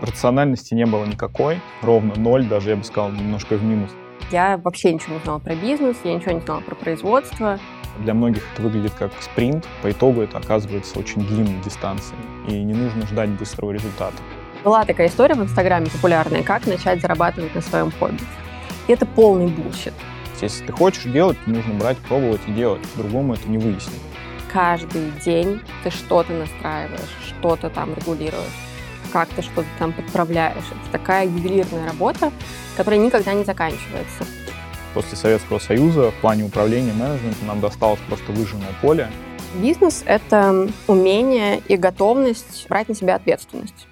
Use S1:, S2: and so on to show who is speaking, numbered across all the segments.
S1: Рациональности не было никакой, ровно ноль, даже я бы сказал, немножко в минус.
S2: Я вообще ничего не знала про бизнес, я ничего не знала про производство.
S1: Для многих это выглядит как спринт, по итогу это оказывается очень длинной дистанцией, и не нужно ждать быстрого результата.
S2: Была такая история в Инстаграме популярная, как начать зарабатывать на своем хобби. И это полный bullshit.
S1: Если ты хочешь делать, нужно брать, пробовать и делать. По-другому это не выяснить.
S2: Каждый день ты что-то настраиваешь, что-то там регулируешь, как ты что-то там подправляешь. Это такая ювелирная работа, которая никогда не заканчивается.
S1: После Советского Союза в плане управления менеджментом нам досталось просто выжженное поле.
S2: Бизнес — это умение и готовность брать на себя ответственность.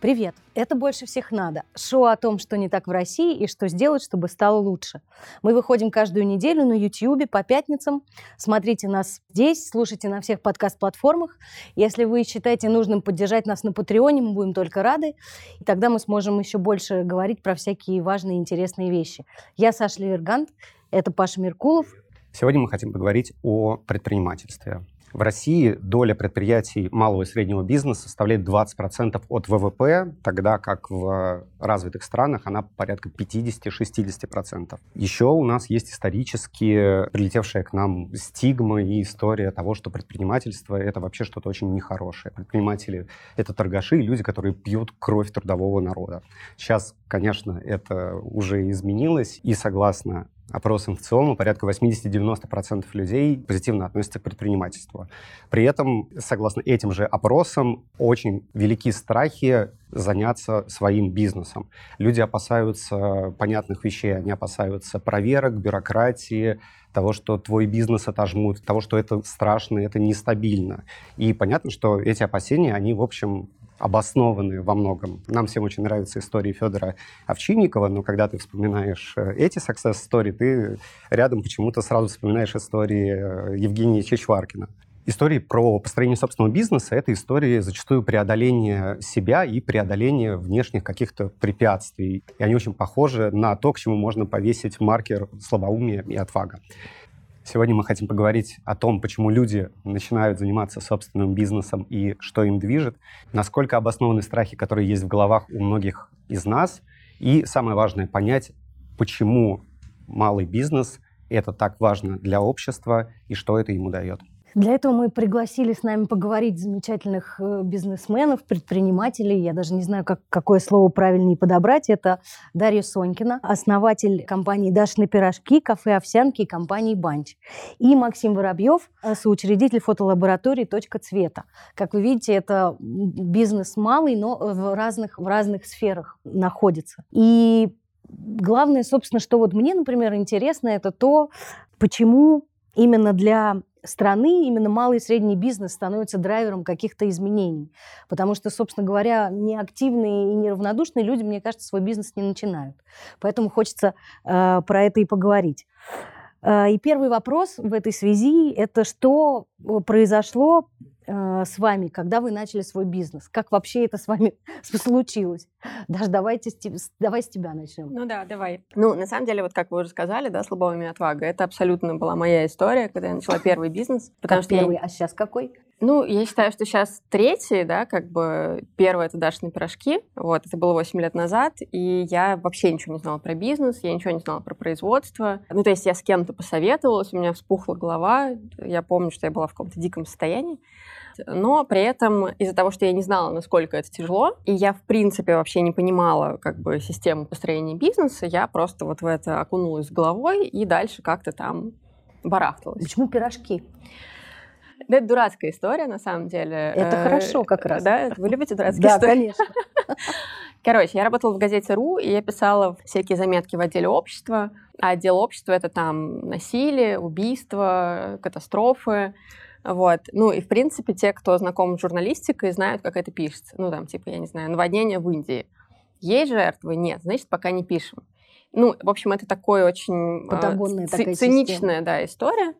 S3: Привет! Это «Больше всех надо» – шоу о том, что не так в России и что сделать, чтобы стало лучше. Мы выходим каждую неделю на YouTube по пятницам. Смотрите нас здесь, слушайте на всех подкаст-платформах. Если вы считаете нужным поддержать нас на Патреоне, мы будем только рады. И тогда мы сможем еще больше говорить про всякие важные и интересные вещи. Я Саша Левергант, это Паша Меркулов.
S4: Сегодня мы хотим поговорить о предпринимательстве. В России доля предприятий малого и среднего бизнеса составляет 20% от ВВП, тогда как в развитых странах она порядка 50-60%. Еще у нас есть исторически прилетевшая к нам стигма и история того, что предпринимательство — это вообще что-то очень нехорошее. Предприниматели — это торгаши, люди, которые пьют кровь трудового народа. Сейчас, конечно, это уже изменилось, и согласно опросам в целом порядка 80-90% людей позитивно относятся к предпринимательству. При этом, согласно этим же опросам, очень велики страхи заняться своим бизнесом. Люди опасаются понятных вещей, они опасаются проверок, бюрократии, того, что твой бизнес отожмут, того, что это страшно, это нестабильно. И понятно, что эти опасения, они, в общем, обоснованные во многом. Нам всем очень нравятся истории Федора Овчинникова, но когда ты вспоминаешь э, эти success story, ты рядом почему-то сразу вспоминаешь истории э, Евгения Чечваркина. Истории про построение собственного бизнеса — это истории зачастую преодоления себя и преодоления внешних каких-то препятствий. И они очень похожи на то, к чему можно повесить маркер слабоумия и отвага. Сегодня мы хотим поговорить о том, почему люди начинают заниматься собственным бизнесом и что им движет, насколько обоснованы страхи, которые есть в головах у многих из нас, и самое важное — понять, почему малый бизнес — это так важно для общества и что это ему дает.
S3: Для этого мы пригласили с нами поговорить замечательных э, бизнесменов, предпринимателей. Я даже не знаю, как, какое слово правильнее подобрать. Это Дарья Сонькина, основатель компании «Дашины пирожки», кафе «Овсянки» и компании «Банч». И Максим Воробьев, э, соучредитель фотолаборатории «Точка цвета». Как вы видите, это бизнес малый, но в разных, в разных сферах находится. И главное, собственно, что вот мне, например, интересно, это то, почему именно для страны именно малый и средний бизнес становится драйвером каких-то изменений. Потому что, собственно говоря, неактивные и неравнодушные люди, мне кажется, свой бизнес не начинают. Поэтому хочется э, про это и поговорить. Э, и первый вопрос в этой связи – это что произошло э, с вами, когда вы начали свой бизнес? Как вообще это с вами случилось? Даже давайте, давай с тебя начнем.
S2: Ну да, давай. Ну, на самом деле, вот как вы уже сказали, да, слабовыми отвага, это абсолютно была моя история, когда я начала первый бизнес.
S3: Потому как что первый, я... а сейчас какой?
S2: Ну, я считаю, что сейчас третий, да, как бы первый это Дашины пирожки. Вот, это было 8 лет назад, и я вообще ничего не знала про бизнес, я ничего не знала про производство. Ну, то есть я с кем-то посоветовалась, у меня вспухла голова, я помню, что я была в каком-то диком состоянии но при этом из-за того, что я не знала, насколько это тяжело, и я, в принципе, вообще не понимала как бы систему построения бизнеса, я просто вот в это окунулась головой и дальше как-то там барахталась.
S3: Почему пирожки?
S2: Да, это дурацкая история, на самом деле.
S3: Это э, хорошо как раз.
S2: Да? Вы любите дурацкие
S3: да,
S2: истории?
S3: конечно.
S2: Короче, я работала в газете «Ру», и я писала всякие заметки в отделе общества. А отдел общества — это там насилие, убийства, катастрофы. Вот. Ну и, в принципе, те, кто знаком с журналистикой, знают, как это пишется. Ну, там, типа, я не знаю, наводнение в Индии. Есть жертвы? Нет. Значит, пока не пишем. Ну, в общем, это такой очень
S3: э,
S2: ц- циничная да, история.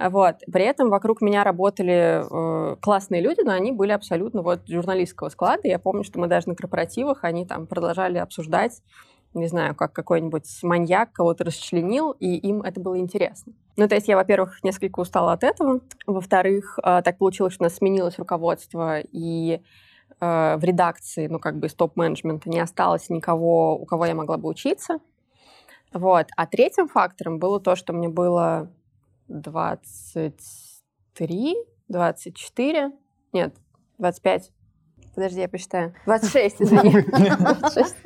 S2: Вот. При этом вокруг меня работали э, классные люди, но они были абсолютно вот журналистского склада. Я помню, что мы даже на корпоративах, они там продолжали обсуждать не знаю, как какой-нибудь маньяк кого-то расчленил, и им это было интересно. Ну, то есть я, во-первых, несколько устала от этого. Во-вторых, а, так получилось, что у нас сменилось руководство, и э, в редакции, ну, как бы из топ-менеджмента не осталось никого, у кого я могла бы учиться. Вот. А третьим фактором было то, что мне было 23, 24, нет, 25. Подожди, я посчитаю. 26, извини. 26.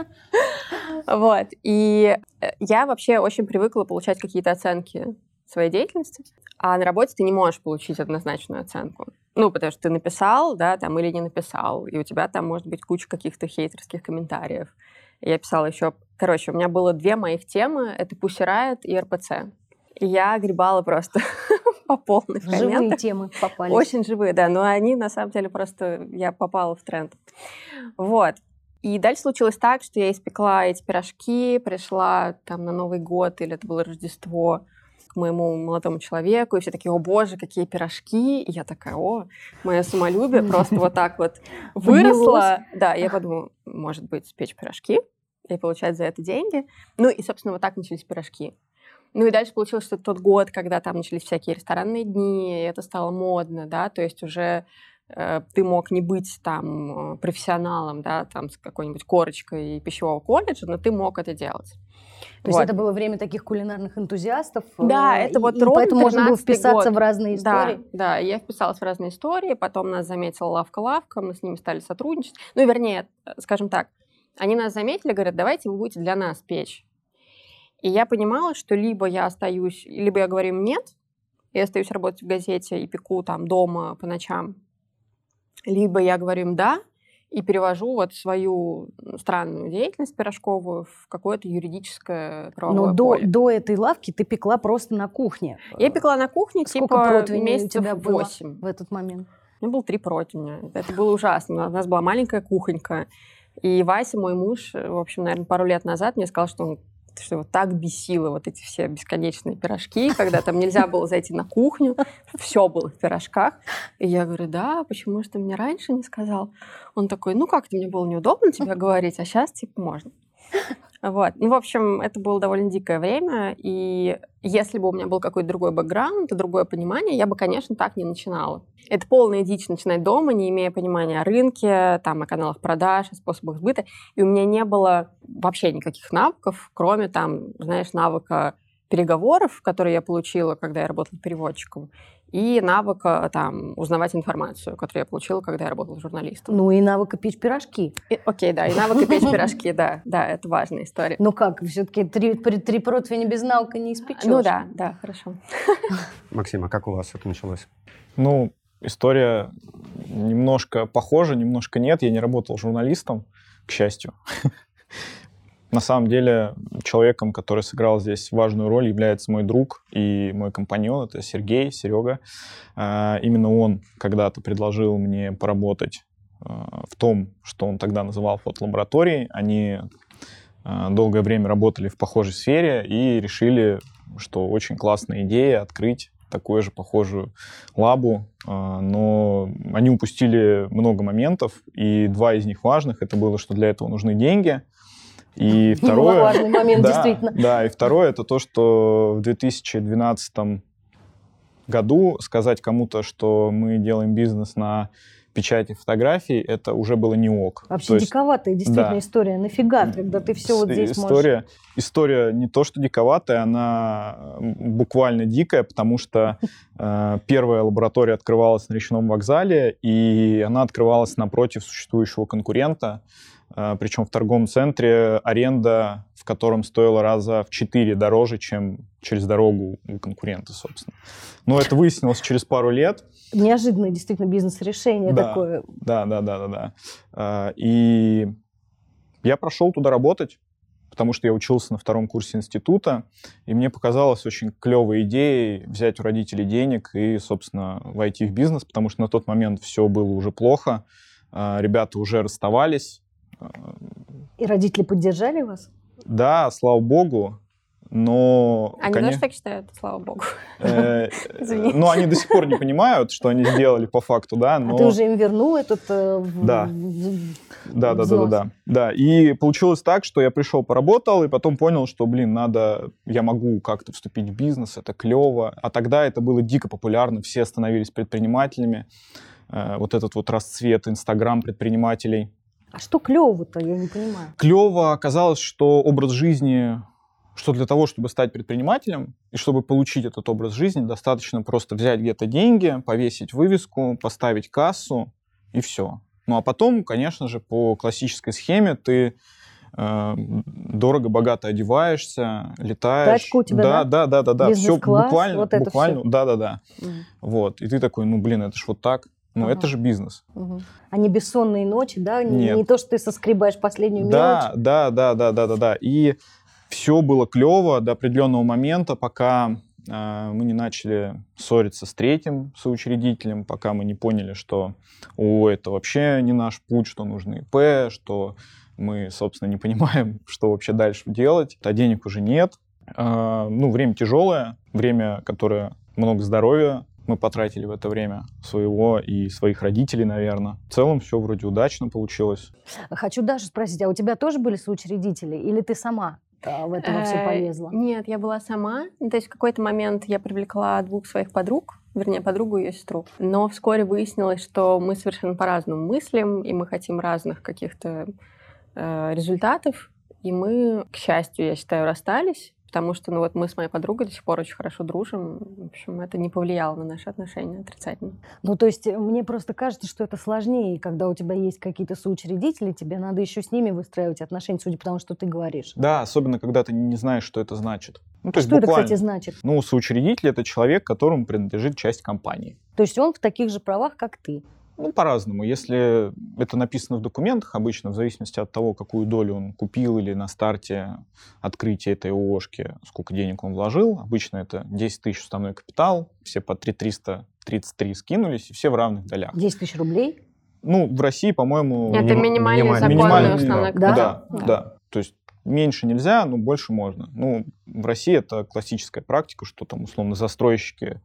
S2: Вот. И э, я вообще очень привыкла получать какие-то оценки своей деятельности, а на работе ты не можешь получить однозначную оценку. Ну, потому что ты написал, да, там, или не написал, и у тебя там может быть куча каких-то хейтерских комментариев. Я писала еще... Короче, у меня было две моих темы. Это Pussy Riot и РПЦ. И я гребала просто по полной в
S3: Живые темы попали.
S2: Очень живые, да. Но они, на самом деле, просто... Я попала в тренд. Вот. И дальше случилось так, что я испекла эти пирожки, пришла там на Новый год, или это было Рождество, к моему молодому человеку, и все такие, о боже, какие пирожки. И я такая, о, мое самолюбие просто вот так вот выросло. Да, я подумала, может быть, печь пирожки и получать за это деньги. Ну и, собственно, вот так начались пирожки. Ну и дальше получилось, что тот год, когда там начались всякие ресторанные дни, это стало модно, да, то есть уже э, ты мог не быть там профессионалом, да, там с какой-нибудь корочкой пищевого колледжа, но ты мог это делать.
S3: То вот. есть это было время таких кулинарных энтузиастов.
S2: Да, э, это вот
S3: и, поэтому можно было вписаться год. в разные истории.
S2: Да, да, я вписалась в разные истории, потом нас заметила Лавка-Лавка, мы с ними стали сотрудничать. Ну, вернее, скажем так, они нас заметили, говорят, давайте вы будете для нас печь. И я понимала, что либо я остаюсь, либо я говорю им нет, я остаюсь работать в газете и пеку там дома по ночам, либо я говорю им да, и перевожу вот свою странную деятельность пирожковую в какое-то юридическое правовое
S3: Но до, до этой лавки ты пекла просто на кухне.
S2: Я пекла на кухне
S3: Сколько
S2: типа
S3: противней у тебя было 8. в этот момент?
S2: У меня было три противня. Это было ужасно. У нас была маленькая кухонька. И Вася, мой муж, в общем, наверное, пару лет назад мне сказал, что он что его так бесило вот эти все бесконечные пирожки, когда там нельзя было зайти на кухню, все было в пирожках. И я говорю, да, почему же ты мне раньше не сказал? Он такой, ну как-то мне было неудобно тебе говорить, а сейчас типа можно. Вот. Ну, в общем, это было довольно дикое время, и если бы у меня был какой-то другой бэкграунд и другое понимание, я бы, конечно, так не начинала. Это полная дичь начинать дома, не имея понимания о рынке, там, о каналах продаж, о способах сбыта. И у меня не было вообще никаких навыков, кроме, там, знаешь, навыка переговоров, которые я получила, когда я работала переводчиком, и навыка там узнавать информацию, которую я получила, когда я работала журналистом.
S3: Ну и навыка печь пирожки.
S2: И, окей, да, и навыка печь пирожки, да, да, это важная история.
S3: Ну как, все-таки три, три противня без навыка не испечешь.
S2: Ну да, да, хорошо.
S4: Максим, а как у вас это началось?
S1: Ну, история немножко похожа, немножко нет. Я не работал журналистом, к счастью. На самом деле, человеком, который сыграл здесь важную роль, является мой друг и мой компаньон, это Сергей, Серега. А, именно он когда-то предложил мне поработать а, в том, что он тогда называл фотолабораторией. Они а, долгое время работали в похожей сфере и решили, что очень классная идея открыть такую же похожую лабу, но они упустили много моментов, и два из них важных. Это было, что для этого нужны деньги — и второе...
S3: Важный момент,
S1: да,
S3: действительно.
S1: Да, и второе, это то, что в 2012 году сказать кому-то, что мы делаем бизнес на печати фотографий, это уже было не ок.
S3: Вообще то диковатая есть, действительно да. история. Нафига, когда ты все вот здесь
S1: история,
S3: можешь...
S1: История не то, что диковатая, она буквально дикая, потому что э, первая лаборатория открывалась на речном вокзале, и она открывалась напротив существующего конкурента. А, причем в торговом центре аренда, в котором стоила раза в четыре дороже, чем через дорогу у конкурента, собственно. Но это выяснилось через пару лет.
S3: Неожиданное действительно бизнес-решение
S1: да,
S3: такое.
S1: Да, да, да, да, да. А, и я прошел туда работать, потому что я учился на втором курсе института, и мне показалось очень клевой идеей взять у родителей денег и, собственно, войти в бизнес, потому что на тот момент все было уже плохо, а, ребята уже расставались,
S3: и родители поддержали вас?
S1: Да, слава богу. Но,
S2: они конечно, тоже так считают, слава богу.
S1: Э, ну, они до сих пор не понимают, что они сделали по факту, да.
S3: А ты уже им вернул этот... Э,
S1: да. Да, да, да, да, да. Да, и получилось так, что я пришел, поработал, и потом понял, что, блин, надо, я могу как-то вступить в бизнес, это клево. А тогда это было дико популярно, все становились предпринимателями. э, вот этот вот расцвет Инстаграм предпринимателей.
S3: А что клево-то, я не понимаю.
S1: Клево оказалось, что образ жизни, что для того, чтобы стать предпринимателем и чтобы получить этот образ жизни, достаточно просто взять где-то деньги, повесить вывеску, поставить кассу и все. Ну а потом, конечно же, по классической схеме ты э, дорого-богато одеваешься, летаешь.
S3: Тачка у тебя,
S1: да? Да, да, да, да, да. Все буквально,
S3: вот
S1: буквально,
S3: всё.
S1: да, да, да.
S3: Мгм.
S1: Вот. И ты такой, ну блин, это ж вот так. Ну,
S3: Ага.
S1: это же бизнес.
S3: Мгм. А не бессонные ночи, да? Не,
S1: Нет.
S3: не то, что ты соскребаешь последнюю
S1: Да,
S3: мелочь.
S1: да, да, да, да, да, да. И все было клево до определенного момента, пока э, мы не начали ссориться с третьим соучредителем, пока мы не поняли, что о, это вообще не наш путь, что нужно ИП, что мы, собственно, не понимаем, что вообще дальше делать, а денег уже нет. Э, ну, время тяжелое, время, которое много здоровья мы потратили в это время своего и своих родителей, наверное. В целом все вроде удачно получилось.
S3: Хочу даже спросить, а у тебя тоже были соучредители? Или ты сама а, в это во все
S2: Э,
S3: полезла?
S2: Нет, я была сама. Ну, То есть в какой-то момент я привлекла двух своих подруг, вернее, подругу и ее сестру. Но вскоре выяснилось, что мы совершенно по-разному мыслим, и мы хотим разных каких-то э, результатов. И мы, к счастью, я считаю, расстались, потому что ну, вот мы с моей подругой до сих пор очень хорошо дружим. В общем, это не повлияло на наши отношения отрицательно.
S3: Ну, то есть э, мне просто кажется, что это сложнее, когда у тебя есть какие-то соучредители, тебе надо еще с ними выстраивать отношения, судя по тому, что ты говоришь.
S1: Да, особенно когда ты не знаешь, что это значит. Ну, то есть
S3: что это,
S1: буквально.
S3: кстати, значит?
S1: Ну, соучредитель это человек, которому принадлежит часть компании.
S3: То есть он в таких же правах, как ты.
S1: Ну, по-разному. Если это написано в документах, обычно в зависимости от того, какую долю он купил или на старте открытия этой ООшки, сколько денег он вложил, обычно это 10 тысяч уставной капитал, все по 3 333 скинулись, и все в равных долях.
S3: 10 тысяч рублей.
S1: Ну, в России, по-моему...
S2: Это
S4: миним-
S2: минимальный
S4: минимальный-
S2: законный основной
S3: да.
S2: капитал.
S1: Да, да, То есть меньше нельзя, но больше можно. Ну, в России это классическая практика, что там, условно, застройщики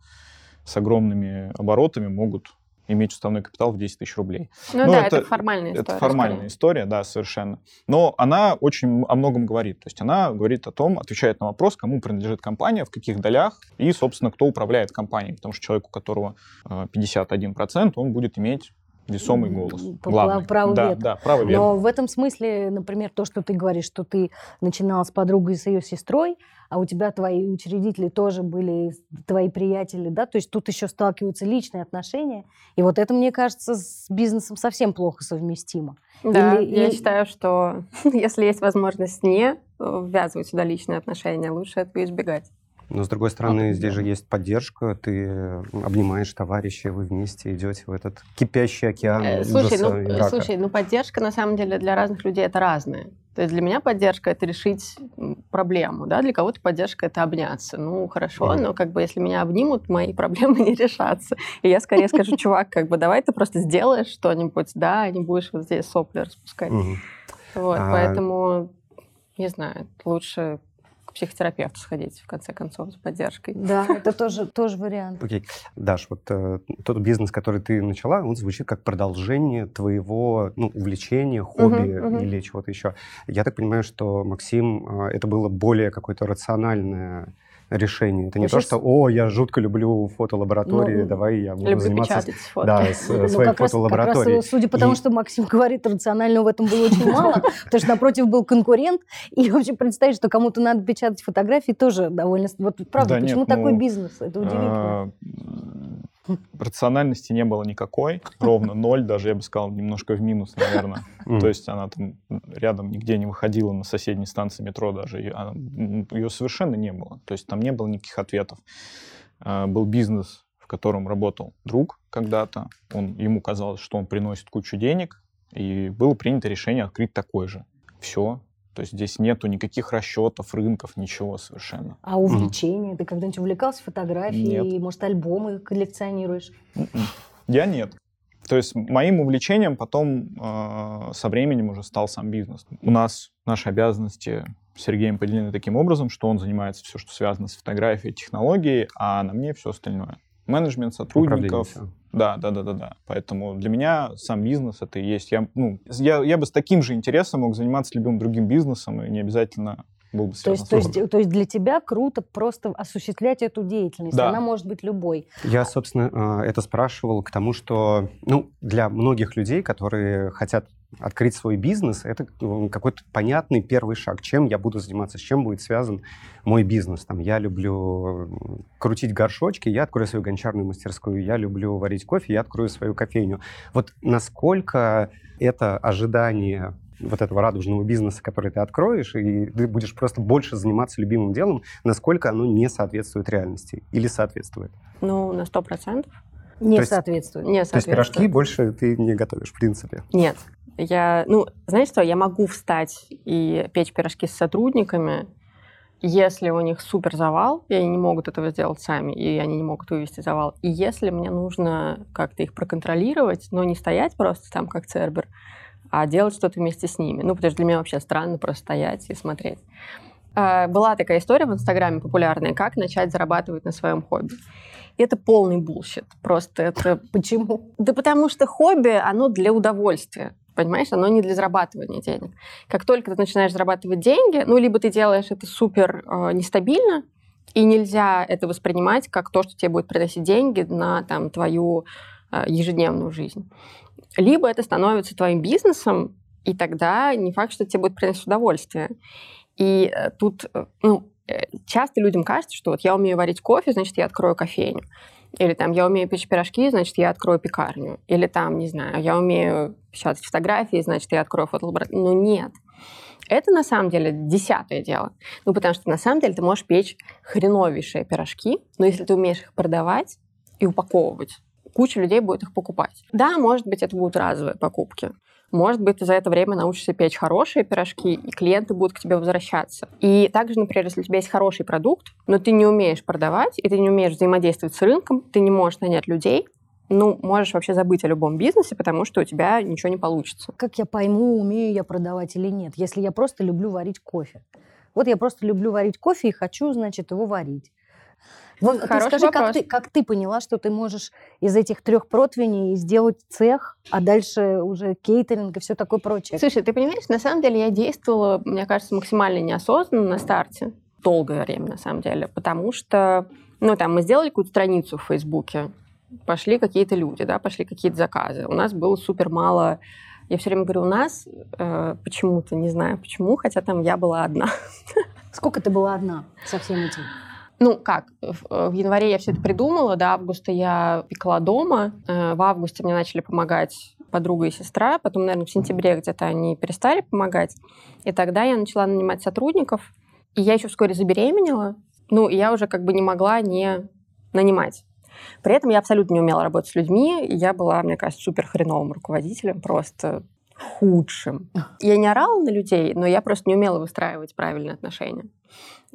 S1: с огромными оборотами могут иметь уставной капитал в 10 тысяч рублей.
S2: Ну,
S1: Ну,
S2: да,
S1: это-
S2: это, формальная история.
S1: Это формальная
S2: скорее.
S1: история, да, совершенно. Но она очень о многом говорит. То есть она говорит о том, отвечает на вопрос, кому принадлежит компания, в каких долях и, собственно, кто управляет компанией. Потому что человек, у которого э, 51%, он будет иметь весомый голос. Главный.
S3: право
S1: да,
S3: вето.
S1: да, право вето.
S3: Но в этом смысле, например, то, что ты говоришь, что ты начинала с подругой и с ее сестрой, а у тебя твои учредители тоже были твои приятели, да, то есть тут еще сталкиваются личные отношения, и вот это, мне кажется, с бизнесом совсем плохо совместимо.
S2: Да,
S3: Или-
S2: я
S3: или-
S2: считаю, что если есть возможность не ввязывать сюда личные отношения, лучше этого избегать.
S4: Но, с другой стороны,
S1: Определенно.
S4: здесь же есть поддержка, ты э, обнимаешь товарищей, вы вместе идете в этот кипящий океан
S2: Э, Слушай, ну,
S4: рака.
S2: слушай, ну поддержка на самом деле для разных людей это разное. То есть для меня поддержка это решить проблему, да, для кого-то поддержка это обняться. Ну хорошо,
S4: Мгм.
S2: но как бы если меня обнимут, мои проблемы не решатся. И я скорее скажу, чувак, как бы давай ты просто сделаешь что-нибудь, да, а не будешь вот здесь сопли распускать. Вот,
S4: А-
S2: поэтому не знаю, лучше психотерапевту сходить в конце концов за поддержкой.
S3: Да, это тоже, тоже вариант.
S4: Окей. Даш, вот э, тот бизнес, который ты начала, он звучит как продолжение твоего ну, увлечения, хобби
S2: мгм.
S4: или чего-то еще. Я так понимаю, что, Максим, э, это было более какое-то рациональное решение. Это не то,
S3: Вообще
S4: что «О, я жутко люблю фотолаборатории,
S3: Ну,
S4: давай я буду
S2: Люблю
S4: заниматься
S2: печатать фотки.
S4: да, с, э,
S3: Ну,
S4: своей
S3: как раз- как раз,
S4: фотолабораторией».
S3: э, судя по тому,
S4: И-
S3: что Максим говорит, рационального в этом было очень мало, потому что напротив был конкурент, и вообще представить, что кому-то надо печатать фотографии, тоже довольно... Вот правда,
S1: Да
S3: почему такой
S1: ну,
S3: бизнес? Это удивительно.
S1: Рациональности не было никакой, ровно ноль, даже я бы сказал, немножко в минус, наверное. То есть она там рядом нигде не выходила на соседней станции метро даже. и она- Ее совершенно не было. То есть там не было никаких ответов. А, Был бизнес, в котором работал друг когда-то. Он, ему казалось, что он приносит кучу денег. И было принято решение открыть такой же. Все. То есть здесь нету никаких расчетов, рынков, ничего совершенно.
S3: А увлечение? Ты когда-нибудь увлекался фотографией?
S1: Нет.
S3: Может, альбомы коллекционируешь?
S1: Мгм. Я нет. То есть моим увлечением потом э, со временем уже стал сам бизнес. У нас наши обязанности с Сергеем поделены таким образом, что он занимается все, что связано с фотографией, технологией, а на мне все остальное. Менеджмент сотрудников. Да, да, да, да, да. Поэтому для меня сам бизнес это и есть. Я, ну, я, я бы с таким же интересом мог заниматься любым другим бизнесом, и не обязательно был бы
S3: То
S1: связан
S3: есть,
S1: с
S3: то, есть, то есть для тебя круто просто осуществлять эту деятельность.
S1: Да.
S3: Она может быть любой.
S4: Я, собственно, э, это спрашивал к тому, что ну, для многих людей, которые хотят открыть свой бизнес, это какой-то понятный первый шаг. Чем я буду заниматься, с чем будет связан мой бизнес. Там, я люблю крутить горшочки, я открою свою гончарную мастерскую, я люблю варить кофе, я открою свою кофейню. Вот насколько это ожидание вот этого радужного бизнеса, который ты откроешь, и ты будешь просто больше заниматься любимым делом, насколько оно не соответствует реальности или соответствует?
S2: Ну, на сто процентов
S3: Не
S4: То есть-
S3: соответствует.
S2: не
S4: То есть пирожки
S2: соответствует.
S4: больше ты не готовишь, в принципе.
S2: Нет. Я, ну, знаешь что, я могу встать и печь пирожки с сотрудниками, если у них супер завал, и они не могут этого сделать сами, и они не могут вывести завал. И если мне нужно как-то их проконтролировать, но не стоять просто там как цербер, а делать что-то вместе с ними. Ну, потому что для меня вообще странно просто стоять и смотреть. А, Была такая история в Инстаграме популярная, как начать зарабатывать на своем хобби. И это полный bullshit. Просто это
S3: Почему?
S2: да потому что хобби, оно для удовольствия. Понимаешь, оно не для зарабатывания денег. Как только ты начинаешь зарабатывать деньги, ну, либо ты делаешь это супер э, нестабильно, и нельзя это воспринимать как то, что тебе будет приносить деньги на там, твою э, ежедневную жизнь. Либо это становится твоим бизнесом, и тогда не факт, что тебе будет приносить удовольствие. И э, тут, э, ну, часто людям кажется, что вот я умею варить кофе, значит, я открою кофейню. Или там я умею печь пирожки, значит, я открою пекарню. Или там, не знаю, я умею печатать фотографии, значит, я открою фотолабораторию. Но нет. Это на самом деле десятое дело. Ну, потому что на самом деле ты можешь печь хреновейшие пирожки, но если ты умеешь их продавать и упаковывать, куча людей будет их покупать. Да, может быть, это будут разовые покупки. Может быть, ты за это время научишься печь хорошие пирожки, и клиенты будут к тебе возвращаться. И также, например, если у тебя есть хороший продукт, но ты не умеешь продавать, и ты не умеешь взаимодействовать с рынком, ты не можешь нанять людей, ну, можешь вообще забыть о любом бизнесе, потому что у тебя ничего не получится.
S3: Как я пойму, умею я продавать или нет, если я просто люблю варить кофе? Вот я просто люблю варить кофе и хочу, значит, его варить. Вот ты
S2: Хороший
S3: скажи, как ты, как ты поняла, что ты можешь из этих трех противней сделать цех, а дальше уже кейтеринг и все такое прочее?
S2: Слушай, ты понимаешь, на самом деле я действовала, мне кажется, максимально неосознанно на старте. Долгое время, на самом деле. Потому что, ну, там, мы сделали какую-то страницу в Фейсбуке, пошли какие-то люди, да, пошли какие-то заказы. У нас было супер мало... Я все время говорю, у нас э, почему-то, не знаю почему, хотя там я была одна.
S3: Сколько ты была одна со всем этим?
S2: Ну, как, в, в январе я все это придумала, до августа я пекла дома, э, в августе мне начали помогать подруга и сестра, потом, наверное, в сентябре где-то они перестали помогать, и тогда я начала нанимать сотрудников, и я еще вскоре забеременела, ну, и я уже как бы не могла не нанимать. При этом я абсолютно не умела работать с людьми, и я была, мне кажется, супер хреновым руководителем, просто худшим. Я не орала на людей, но я просто не умела выстраивать правильные отношения.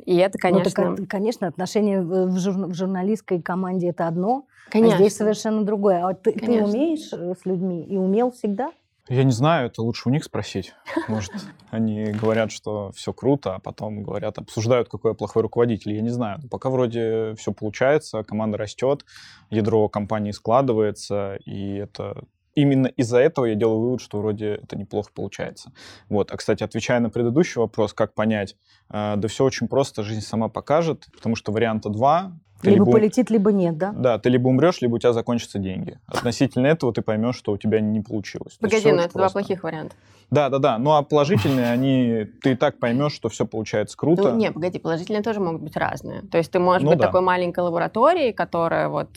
S2: И это,
S3: Ну, так,
S2: конечно...
S3: конечно, отношения в, жур- в журналистской команде это одно,
S2: конечно.
S3: а здесь совершенно другое. А ты, ты
S2: Конечно.
S3: умеешь э, с людьми и умел всегда?
S1: Я не знаю, это лучше у них спросить. Может, они говорят, что все круто, а потом говорят, обсуждают, какой я плохой руководитель. Я не знаю. Но Пока вроде все получается, команда растет, ядро компании складывается, и это именно из-за этого я делаю вывод, что вроде это неплохо получается. Вот. А, кстати, отвечая на предыдущий вопрос, как понять, э, да все очень просто, жизнь сама покажет, потому что варианта два. Ты
S3: либо
S1: либо-
S3: полетит, либо нет, да?
S1: Да, ты либо умрешь, либо у тебя закончатся деньги. Относительно этого ты поймешь, что у тебя не получилось.
S2: Погоди,
S1: всё
S2: ну это два плохих варианта.
S1: Да, да, да. Ну а положительные, они ты и так поймешь, что все получается круто.
S2: Ну, не, погоди, положительные тоже могут быть разные. То есть ты можешь
S1: Ну
S2: быть
S1: да.
S2: такой маленькой лабораторией, которая вот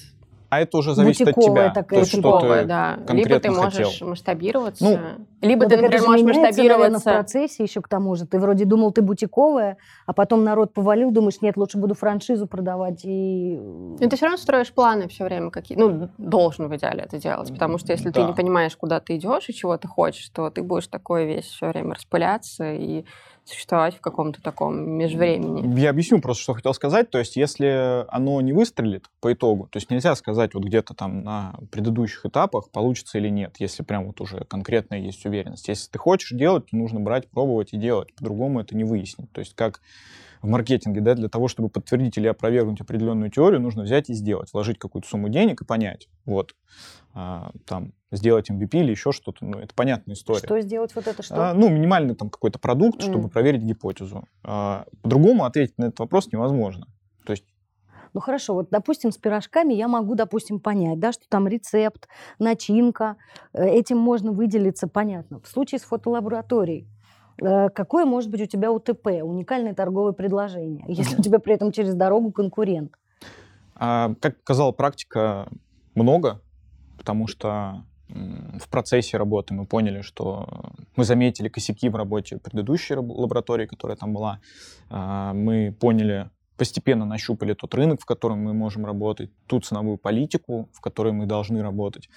S1: А это уже зависит от тебя.
S3: такая,
S1: То есть, что ты
S2: да. Либо ты можешь
S1: хотел.
S2: масштабироваться,
S1: Ну,
S2: либо
S3: Ну,
S2: ты, например,
S3: же
S2: можешь
S3: меняется, наверное, в
S2: масштабироваться.
S3: процессе еще к тому же. Ты вроде думал, ты бутиковая, а потом народ повалил, думаешь, нет, лучше буду франшизу продавать и...
S2: Но ты все равно строишь планы все время какие Ну, должен в идеале это делать. Потому что если ты
S1: Да.
S2: не понимаешь, куда ты идешь и чего ты хочешь, то ты будешь такой весь все время распыляться и существовать в каком-то таком межвремени.
S1: Я объясню просто, что хотел сказать. То есть, если оно не выстрелит по итогу, то есть нельзя сказать вот где-то там на предыдущих этапах, получится или нет, если прям вот уже конкретная есть уверенность. Если ты хочешь делать, то нужно брать, пробовать и делать. По-другому это не выяснить. То есть, как в маркетинге, да, для того, чтобы подтвердить или опровергнуть определенную теорию, нужно взять и сделать, вложить какую-то сумму денег и понять, вот, а, там, сделать MVP или еще что-то, ну, это понятная история.
S3: Что сделать вот это что?
S1: А, ну, минимальный там какой-то продукт, mm. чтобы проверить гипотезу. А, по-другому ответить на этот вопрос невозможно. То есть
S3: ну хорошо, вот, допустим, с пирожками я могу, допустим, понять, да, что там рецепт, начинка, э, этим можно выделиться, понятно. В случае с фотолабораторией, какое может быть у тебя УТП, уникальное торговое предложение, если у тебя при этом через дорогу конкурент?
S1: А, как показала практика, много, потому что в процессе работы мы поняли, что мы заметили косяки в работе предыдущей лаборатории, которая там была. А, мы поняли, постепенно нащупали тот рынок, в котором мы можем работать, ту ценовую политику, в которой мы должны работать.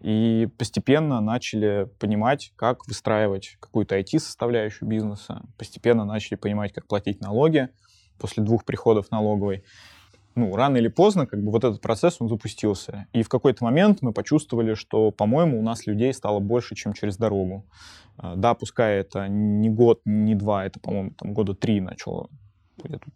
S1: И постепенно начали понимать, как выстраивать какую-то IT-составляющую бизнеса. Постепенно начали понимать, как платить налоги после двух приходов налоговой. Ну, рано или поздно, как бы вот этот процесс, он запустился. И в какой-то момент мы почувствовали, что, по-моему, у нас людей стало больше, чем через дорогу. А, да, пускай это не год, не два, это, по-моему, там года три начало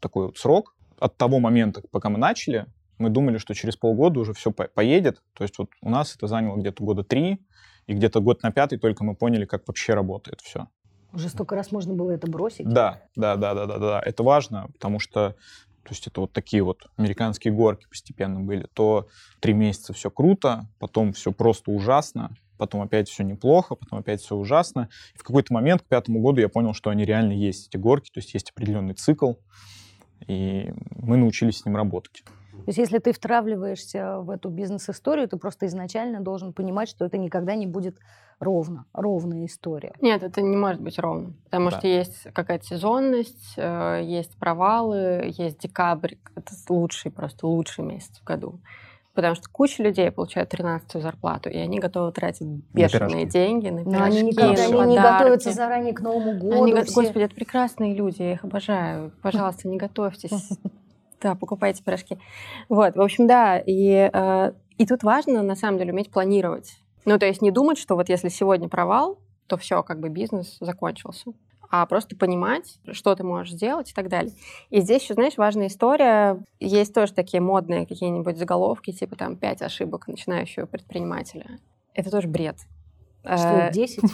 S1: такой вот срок. От того момента, пока мы начали, мы думали, что через полгода уже все поедет. То есть вот у нас это заняло где-то года три, и где-то год на пятый только мы поняли, как вообще работает все.
S3: Уже столько раз можно было это бросить?
S1: Да, да, да, да, да, да. Это важно, потому что то есть это вот такие вот американские горки постепенно были. То три месяца все круто, потом все просто ужасно, потом опять все неплохо, потом опять все ужасно. И в какой-то момент, к пятому году, я понял, что они реально есть, эти горки, то есть есть определенный цикл, и мы научились с ним работать.
S3: То есть если ты втравливаешься в эту бизнес-историю, ты просто изначально должен понимать, что это никогда не будет ровно, ровная история.
S2: Нет, это не может быть ровно, потому да. что есть какая-то сезонность, э, есть провалы, есть декабрь, это лучший, просто лучший месяц в году. Потому что куча людей получают 13 зарплату, и они готовы тратить бешеные на деньги на пирожки,
S3: Но они никогда
S2: на
S3: не готовятся заранее к Новому году. Они,
S2: все... Господи, это прекрасные люди, я их обожаю. Пожалуйста, не готовьтесь. Да, покупайте пирожки. Вот, в общем, да, и, э, и тут важно, на самом деле, уметь планировать. Ну, то есть не думать, что вот если сегодня провал, то все, как бы бизнес закончился а просто понимать, что ты можешь сделать и так далее. И здесь еще, знаешь, важная история. Есть тоже такие модные какие-нибудь заголовки, типа там «пять ошибок начинающего предпринимателя». Это тоже бред.
S3: Что, 10?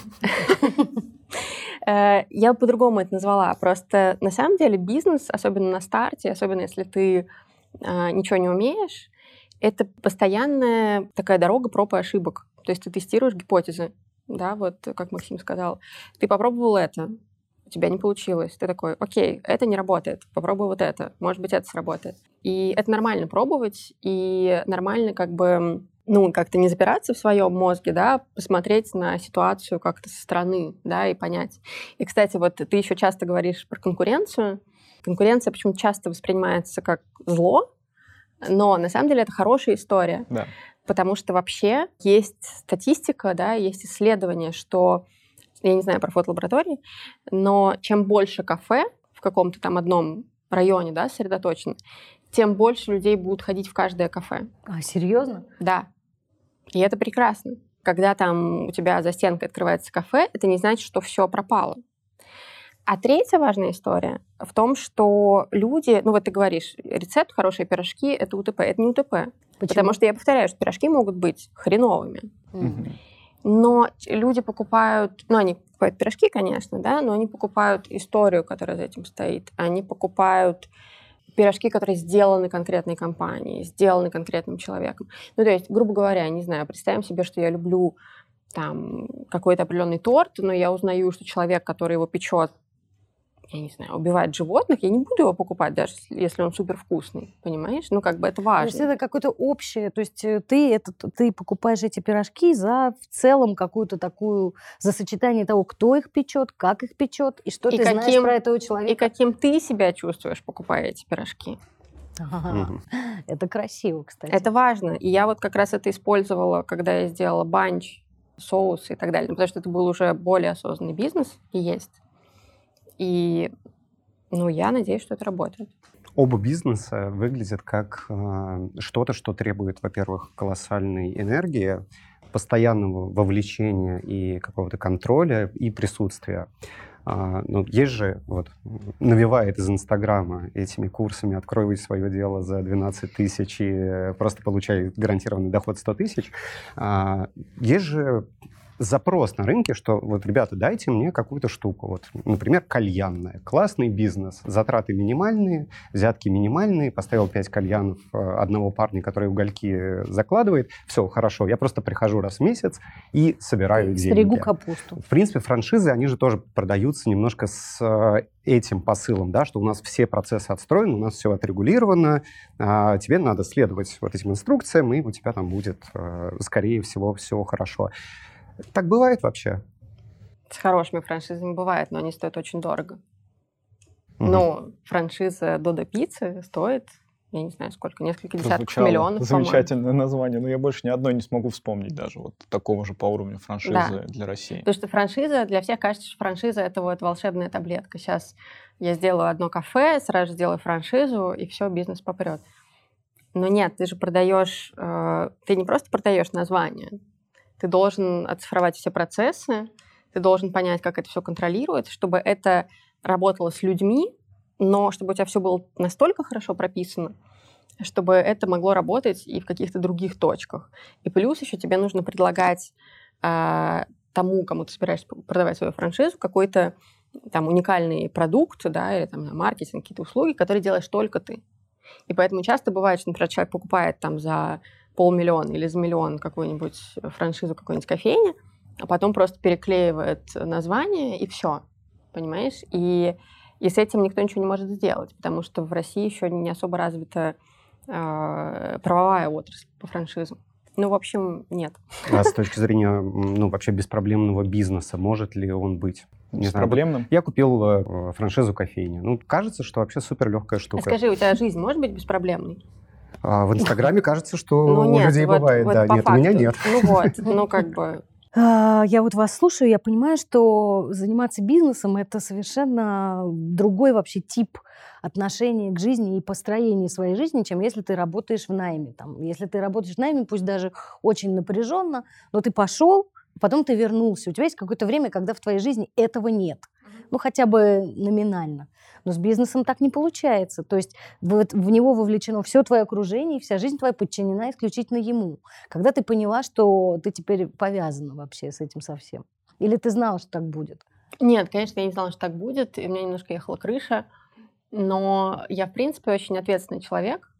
S2: Э, э, я по-другому это назвала. Просто на самом деле бизнес, особенно на старте, особенно если ты э, ничего не умеешь, это постоянная такая дорога проб и ошибок. То есть ты тестируешь гипотезы, да, вот как Максим сказал. Ты попробовал это, у тебя не получилось. Ты такой, окей, это не работает, попробуй вот это, может быть, это сработает. И это нормально пробовать, и нормально как бы ну, как-то не запираться в своем мозге, да, посмотреть на ситуацию как-то со стороны, да, и понять. И, кстати, вот ты еще часто говоришь про конкуренцию. Конкуренция почему-то часто воспринимается как зло, но на самом деле это хорошая история.
S1: Да.
S2: Потому что вообще есть статистика, да, есть исследование, что я не знаю про фотолаборатории, но чем больше кафе в каком-то там одном районе, да, сосредоточено, тем больше людей будут ходить в каждое кафе.
S3: А, серьезно?
S2: Да. И это прекрасно. Когда там у тебя за стенкой открывается кафе, это не значит, что все пропало. А третья важная история в том, что люди, ну вот ты говоришь, рецепт хорошие пирожки — это УТП. Это не УТП. Почему? Потому что я повторяю, что пирожки могут быть хреновыми. Mm-hmm. Но люди покупают, ну, они покупают пирожки, конечно, да, но они покупают историю, которая за этим стоит. Они покупают пирожки, которые сделаны конкретной компанией, сделаны конкретным человеком. Ну, то есть, грубо говоря, не знаю, представим себе, что я люблю там какой-то определенный торт, но я узнаю, что человек, который его печет, я не знаю, убивает животных, я не буду его покупать, даже если он супер вкусный, понимаешь? Ну, как бы это важно.
S3: То есть это какое-то общее, то есть э, ты, это, ты покупаешь эти пирожки за в целом какую-то такую, за сочетание того, кто их печет, как их печет, и что и ты каким, знаешь про этого человека.
S2: И каким ты себя чувствуешь, покупая эти пирожки.
S3: Это красиво, кстати.
S2: Это важно. И я вот как раз это использовала, когда я сделала банч, соус и так далее. Потому что это был уже более осознанный бизнес и есть. И ну, я надеюсь, что это работает.
S4: Оба бизнеса выглядят как э, что-то, что требует, во-первых, колоссальной энергии, постоянного вовлечения и какого-то контроля и присутствия. А, ну, есть же, вот, навевает из Инстаграма этими курсами «Открой свое дело за 12 тысяч и просто получай гарантированный доход 100 тысяч». А, есть же запрос на рынке, что вот, ребята, дайте мне какую-то штуку. Вот, например, кальянная. Классный бизнес. Затраты минимальные, взятки минимальные. Поставил 5 кальянов э, одного парня, который угольки закладывает. Все, хорошо. Я просто прихожу раз в месяц и собираю деньги.
S3: Стригу капусту.
S4: В принципе, франшизы, они же тоже продаются немножко с э, этим посылом, да, что у нас все процессы отстроены, у нас все отрегулировано, а тебе надо следовать вот этим инструкциям, и у тебя там будет, э, скорее всего, все хорошо. Так бывает вообще?
S2: С хорошими франшизами бывает, но они стоят очень дорого. Угу. Ну, франшиза Додо Пиццы стоит, я не знаю сколько, несколько десятков Прозвучало. миллионов,
S1: Замечательное название, но я больше ни одной не смогу вспомнить даже вот такого же по уровню франшизы да. для России.
S2: Потому что франшиза, для всех кажется, что франшиза — это вот волшебная таблетка. Сейчас я сделаю одно кафе, сразу сделаю франшизу, и все, бизнес попрет. Но нет, ты же продаешь, э, ты не просто продаешь название, ты должен оцифровать все процессы, ты должен понять, как это все контролируется, чтобы это работало с людьми, но чтобы у тебя все было настолько хорошо прописано, чтобы это могло работать и в каких-то других точках. И плюс еще тебе нужно предлагать э, тому, кому ты собираешься продавать свою франшизу, какой-то там уникальный продукт, да, или там маркетинг, какие-то услуги, которые делаешь только ты. И поэтому часто бывает, что, например, человек покупает там за полмиллиона или за миллион какую-нибудь франшизу какой-нибудь кофейни, а потом просто переклеивает название и все, понимаешь? И, и с этим никто ничего не может сделать, потому что в России еще не особо развита э, правовая отрасль по франшизам. Ну, в общем, нет.
S4: А с точки зрения, ну, вообще беспроблемного бизнеса, может ли он быть?
S1: Не Беспроблемным? Знаю,
S4: я купил э, франшизу кофейни. Ну, кажется, что вообще супер легкая штука.
S2: А скажи, у тебя жизнь может быть беспроблемной?
S4: А в Инстаграме кажется, что ну, нет, у людей вот, бывает, вот да. Нет, факту. у меня нет.
S2: Ну вот, ну как бы...
S3: А, я вот вас слушаю, я понимаю, что заниматься бизнесом – это совершенно другой вообще тип отношения к жизни и построения своей жизни, чем если ты работаешь в найме. Там, если ты работаешь в найме, пусть даже очень напряженно, но ты пошел, потом ты вернулся. У тебя есть какое-то время, когда в твоей жизни этого нет. Ну, хотя бы номинально. Но с бизнесом так не получается. То есть в, в него вовлечено все твое окружение, и вся жизнь твоя подчинена исключительно ему. Когда ты поняла, что ты теперь повязана вообще с этим совсем? Или ты знала, что так будет?
S2: Нет, конечно, я не знала, что так будет, и у меня немножко ехала крыша. Но я, в принципе, очень ответственный человек.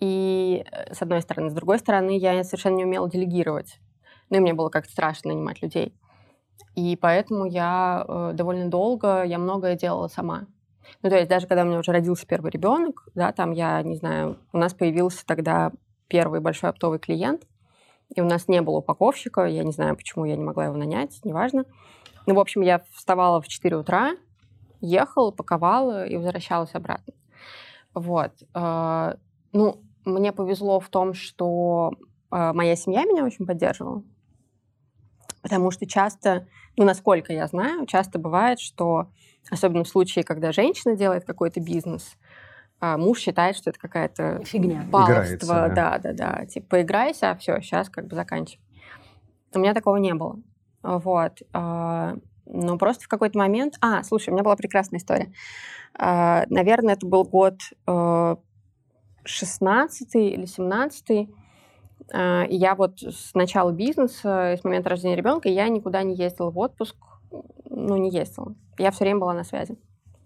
S2: И э, с одной стороны. С другой стороны, я совершенно не умела делегировать. Ну и мне было как-то страшно нанимать людей. И поэтому я э, довольно долго, я многое делала сама. Ну, то есть даже когда у меня уже родился первый ребенок, да, там я, не знаю, у нас появился тогда первый большой оптовый клиент, и у нас не было упаковщика, я не знаю, почему я не могла его нанять, неважно. Ну, в общем, я вставала в 4 утра, ехала, паковала и возвращалась обратно. Вот. Э, ну, мне повезло в том, что э, моя семья меня очень поддерживала, потому что часто, ну, насколько я знаю, часто бывает, что Особенно в случае, когда женщина делает какой-то бизнес, а муж считает, что это какая-то
S3: фигня.
S2: Баловство, да. да, да, да. Типа, поиграйся, а все, сейчас как бы заканчивай. У меня такого не было. Вот. А, но просто в какой-то момент... А, слушай, у меня была прекрасная история. А, наверное, это был год 16 или 17 и я вот с начала бизнеса, с момента рождения ребенка, я никуда не ездила в отпуск ну, не ездила. Я все время была на связи.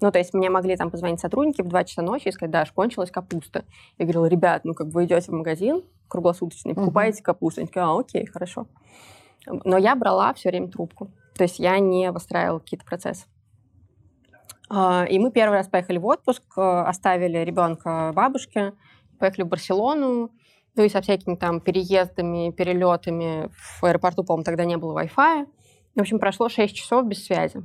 S2: Ну, то есть мне могли там позвонить сотрудники в 2 часа ночи и сказать, да, кончилась капуста. Я говорила, ребят, ну, как вы идете в магазин круглосуточный, покупаете uh-huh. капусту. Они такие, а, окей, хорошо. Но я брала все время трубку. То есть я не выстраивала какие-то процессы. А, и мы первый раз поехали в отпуск, э, оставили ребенка бабушке, поехали в Барселону, ну и со всякими там переездами, перелетами. В аэропорту, по-моему, тогда не было Wi-Fi. В общем, прошло 6 часов без связи.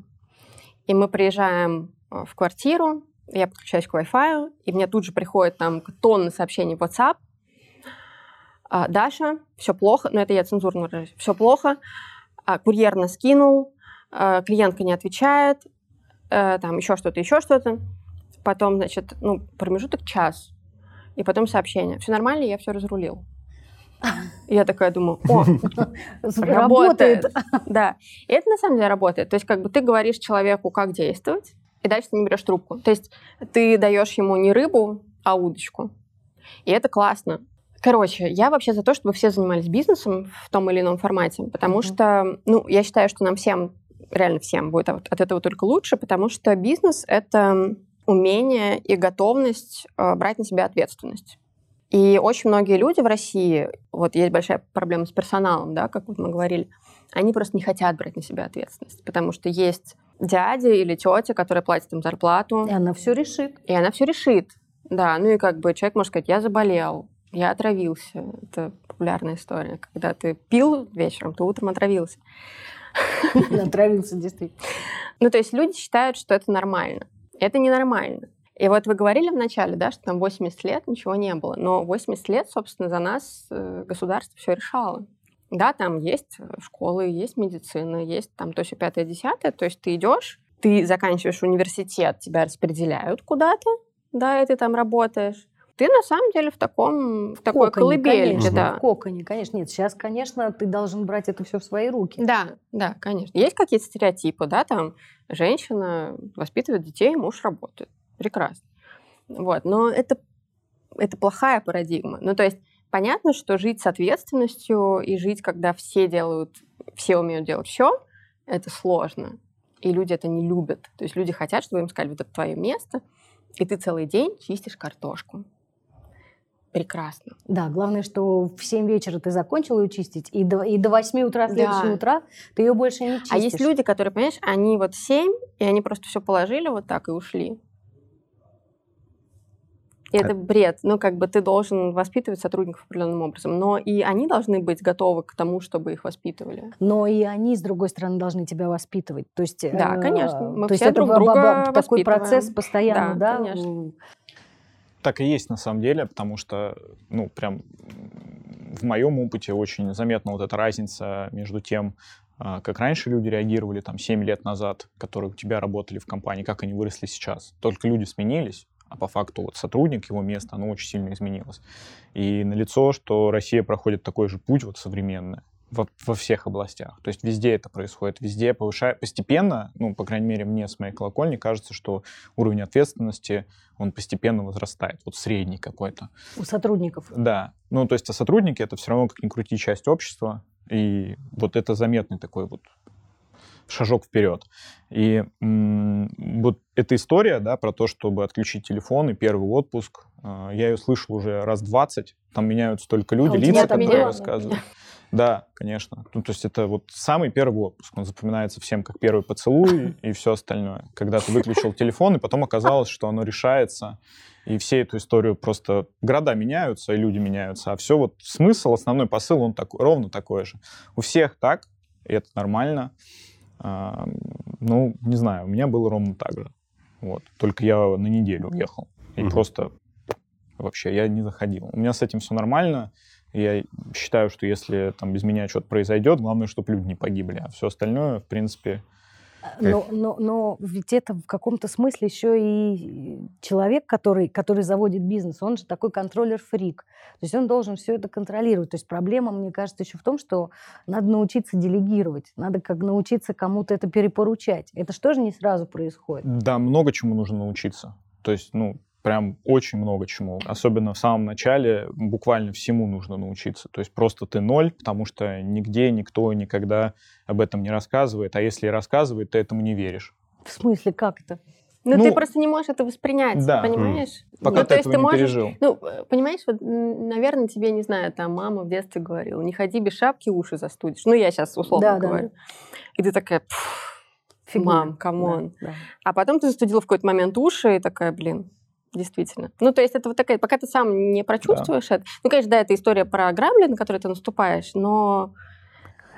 S2: И мы приезжаем э, в квартиру, я подключаюсь к Wi-Fi, и мне тут же приходит там тонны сообщений в WhatsApp. «А, Даша, все плохо, но это я цензурно выражаюсь, все плохо, а, курьер нас кинул, а, клиентка не отвечает, э, там еще что-то, еще что-то. Потом, значит, ну, промежуток час, и потом сообщение. Все нормально, я все разрулил. Я такая думаю, о,
S3: Работает.
S2: Да. И это на самом деле работает. То есть как бы ты говоришь человеку, как действовать, и дальше ты не берешь трубку. То есть ты даешь ему не рыбу, а удочку. И это классно. Короче, я вообще за то, чтобы все занимались бизнесом в том или ином формате, потому
S3: Мгм.
S2: что, ну, я считаю, что нам всем, реально всем будет от этого только лучше, потому что бизнес — это умение и готовность э, брать на себя ответственность. И очень многие люди в России, вот есть большая проблема с персоналом, да, как вот мы говорили, они просто не хотят брать на себя ответственность, потому что есть дядя или тетя, которая платит им зарплату,
S3: И она все решит.
S2: и она все решит. Да, ну и как бы человек может сказать, я заболел, я отравился. Это популярная история. Когда ты пил вечером, ты утром отравился.
S3: Отравился, действительно.
S2: Ну, то есть люди считают, что это нормально. Это ненормально. И вот вы говорили вначале, да, что там 80 лет ничего не было. Но 80 лет, собственно, за нас э, государство все решало. Да, там есть э, школы, есть медицина, есть там то, все пятое, десятое. То есть ты идешь, ты заканчиваешь университет, тебя распределяют куда-то, да, и ты там работаешь. Ты на самом деле в таком, в такой
S3: Коконе,
S2: колыбельке,
S3: конечно,
S2: да.
S3: в коконе, конечно. Нет, сейчас, конечно, ты должен брать это все в свои руки.
S2: Да, да, конечно. Есть какие-то стереотипы, да, там женщина воспитывает детей, муж работает. Прекрасно. Вот, но это, это плохая парадигма. Ну, то есть понятно, что жить с ответственностью и жить, когда все делают, все умеют делать все, это сложно. И люди это не любят. То есть люди хотят, чтобы им сказали, вот это твое место, и ты целый день чистишь картошку. Прекрасно.
S3: Да, главное, что в 7 вечера ты закончил ее чистить, и до, и до 8 утра следующего
S2: Да.
S3: утра ты ее больше не чистишь.
S2: А есть люди, которые, понимаешь, они вот семь, и они просто все положили вот так и ушли. И это бред. Ну, как бы ты должен воспитывать сотрудников определенным образом. Но и они должны быть готовы к тому, чтобы их воспитывали.
S3: Но и они, с другой стороны, должны тебя воспитывать. То есть,
S2: Да,
S3: э,
S2: конечно. Мы
S3: то есть
S2: все
S3: это
S2: друг
S3: ба-
S2: друга
S3: такой
S2: воспитываем.
S3: процесс постоянно,
S2: Да,
S3: да?
S2: конечно.
S1: Так и есть на самом деле, потому что, ну, прям в моем опыте очень заметна вот эта разница между тем, а, как раньше люди реагировали там 7 лет назад, которые у тебя работали в компании, как они выросли сейчас. Только люди сменились, а по факту вот сотрудник, его место, оно очень сильно изменилось. И налицо, что Россия проходит такой же путь вот современный во, во всех областях. То есть везде это происходит, везде повышает постепенно, ну, по крайней мере, мне с моей колокольни кажется, что уровень ответственности, он постепенно возрастает, вот средний какой-то.
S3: У сотрудников.
S1: Да, ну, то есть а сотрудники — это все равно, как ни крути, часть общества, и вот это заметный такой вот шажок вперед. И вот эта история, да, про то, чтобы отключить телефон и первый отпуск, э, я ее слышал уже раз 20, там меняются только люди,
S3: А
S1: лица, которые рассказывают. Да, конечно. Ну, то есть это вот самый первый отпуск. Он запоминается всем как первый поцелуй и все остальное. Когда ты выключил телефон, и потом оказалось, что оно решается. И все эту историю просто... Города меняются, и люди меняются. А все вот смысл, основной посыл, он такой, ровно такой же. У всех так, и это нормально. А, ну, не знаю, у меня было ровно так же. Вот. Только я на неделю уехал. И
S4: Мгм.
S1: просто вообще я не заходил. У меня с этим все нормально. Я считаю, что если там без меня что-то произойдет, главное, чтобы люди не погибли. А все остальное, в принципе,
S3: Но, но, но ведь это в каком-то смысле еще и человек, который, который заводит бизнес, он же такой контроллер-фрик. То есть он должен все это контролировать. То есть проблема, мне кажется, еще в том, что надо научиться делегировать, надо как научиться кому-то это перепоручать. Это что же не сразу происходит?
S1: да, много чему нужно научиться. То есть, ну, прям очень много чему. Особенно в самом начале буквально всему нужно научиться. То есть просто ты ноль, потому что нигде никто никогда об этом не рассказывает. А если и рассказывает, ты этому не веришь.
S3: В смысле, как это?
S2: Ну,
S1: Ну,
S2: ты просто не можешь это воспринять,
S1: да.
S2: понимаешь?
S1: Пока
S2: ну,
S1: ты
S2: то есть
S1: этого
S2: ты
S1: не
S2: можешь...
S1: пережил.
S2: Ну, э, понимаешь, вот, наверное, тебе, не знаю, там мама в детстве говорила, не ходи без шапки, уши застудишь. Ну, я сейчас условно
S3: Да, да,
S2: говорю. И ты такая, «Пф,
S3: Фигня.
S2: мам, come on.
S3: Да, да.
S2: А потом ты застудила в какой-то момент уши и такая, блин, действительно. Ну, то есть это вот такая, пока ты сам не прочувствуешь это. Ну, конечно, да, это история про грабли, на которые ты наступаешь, но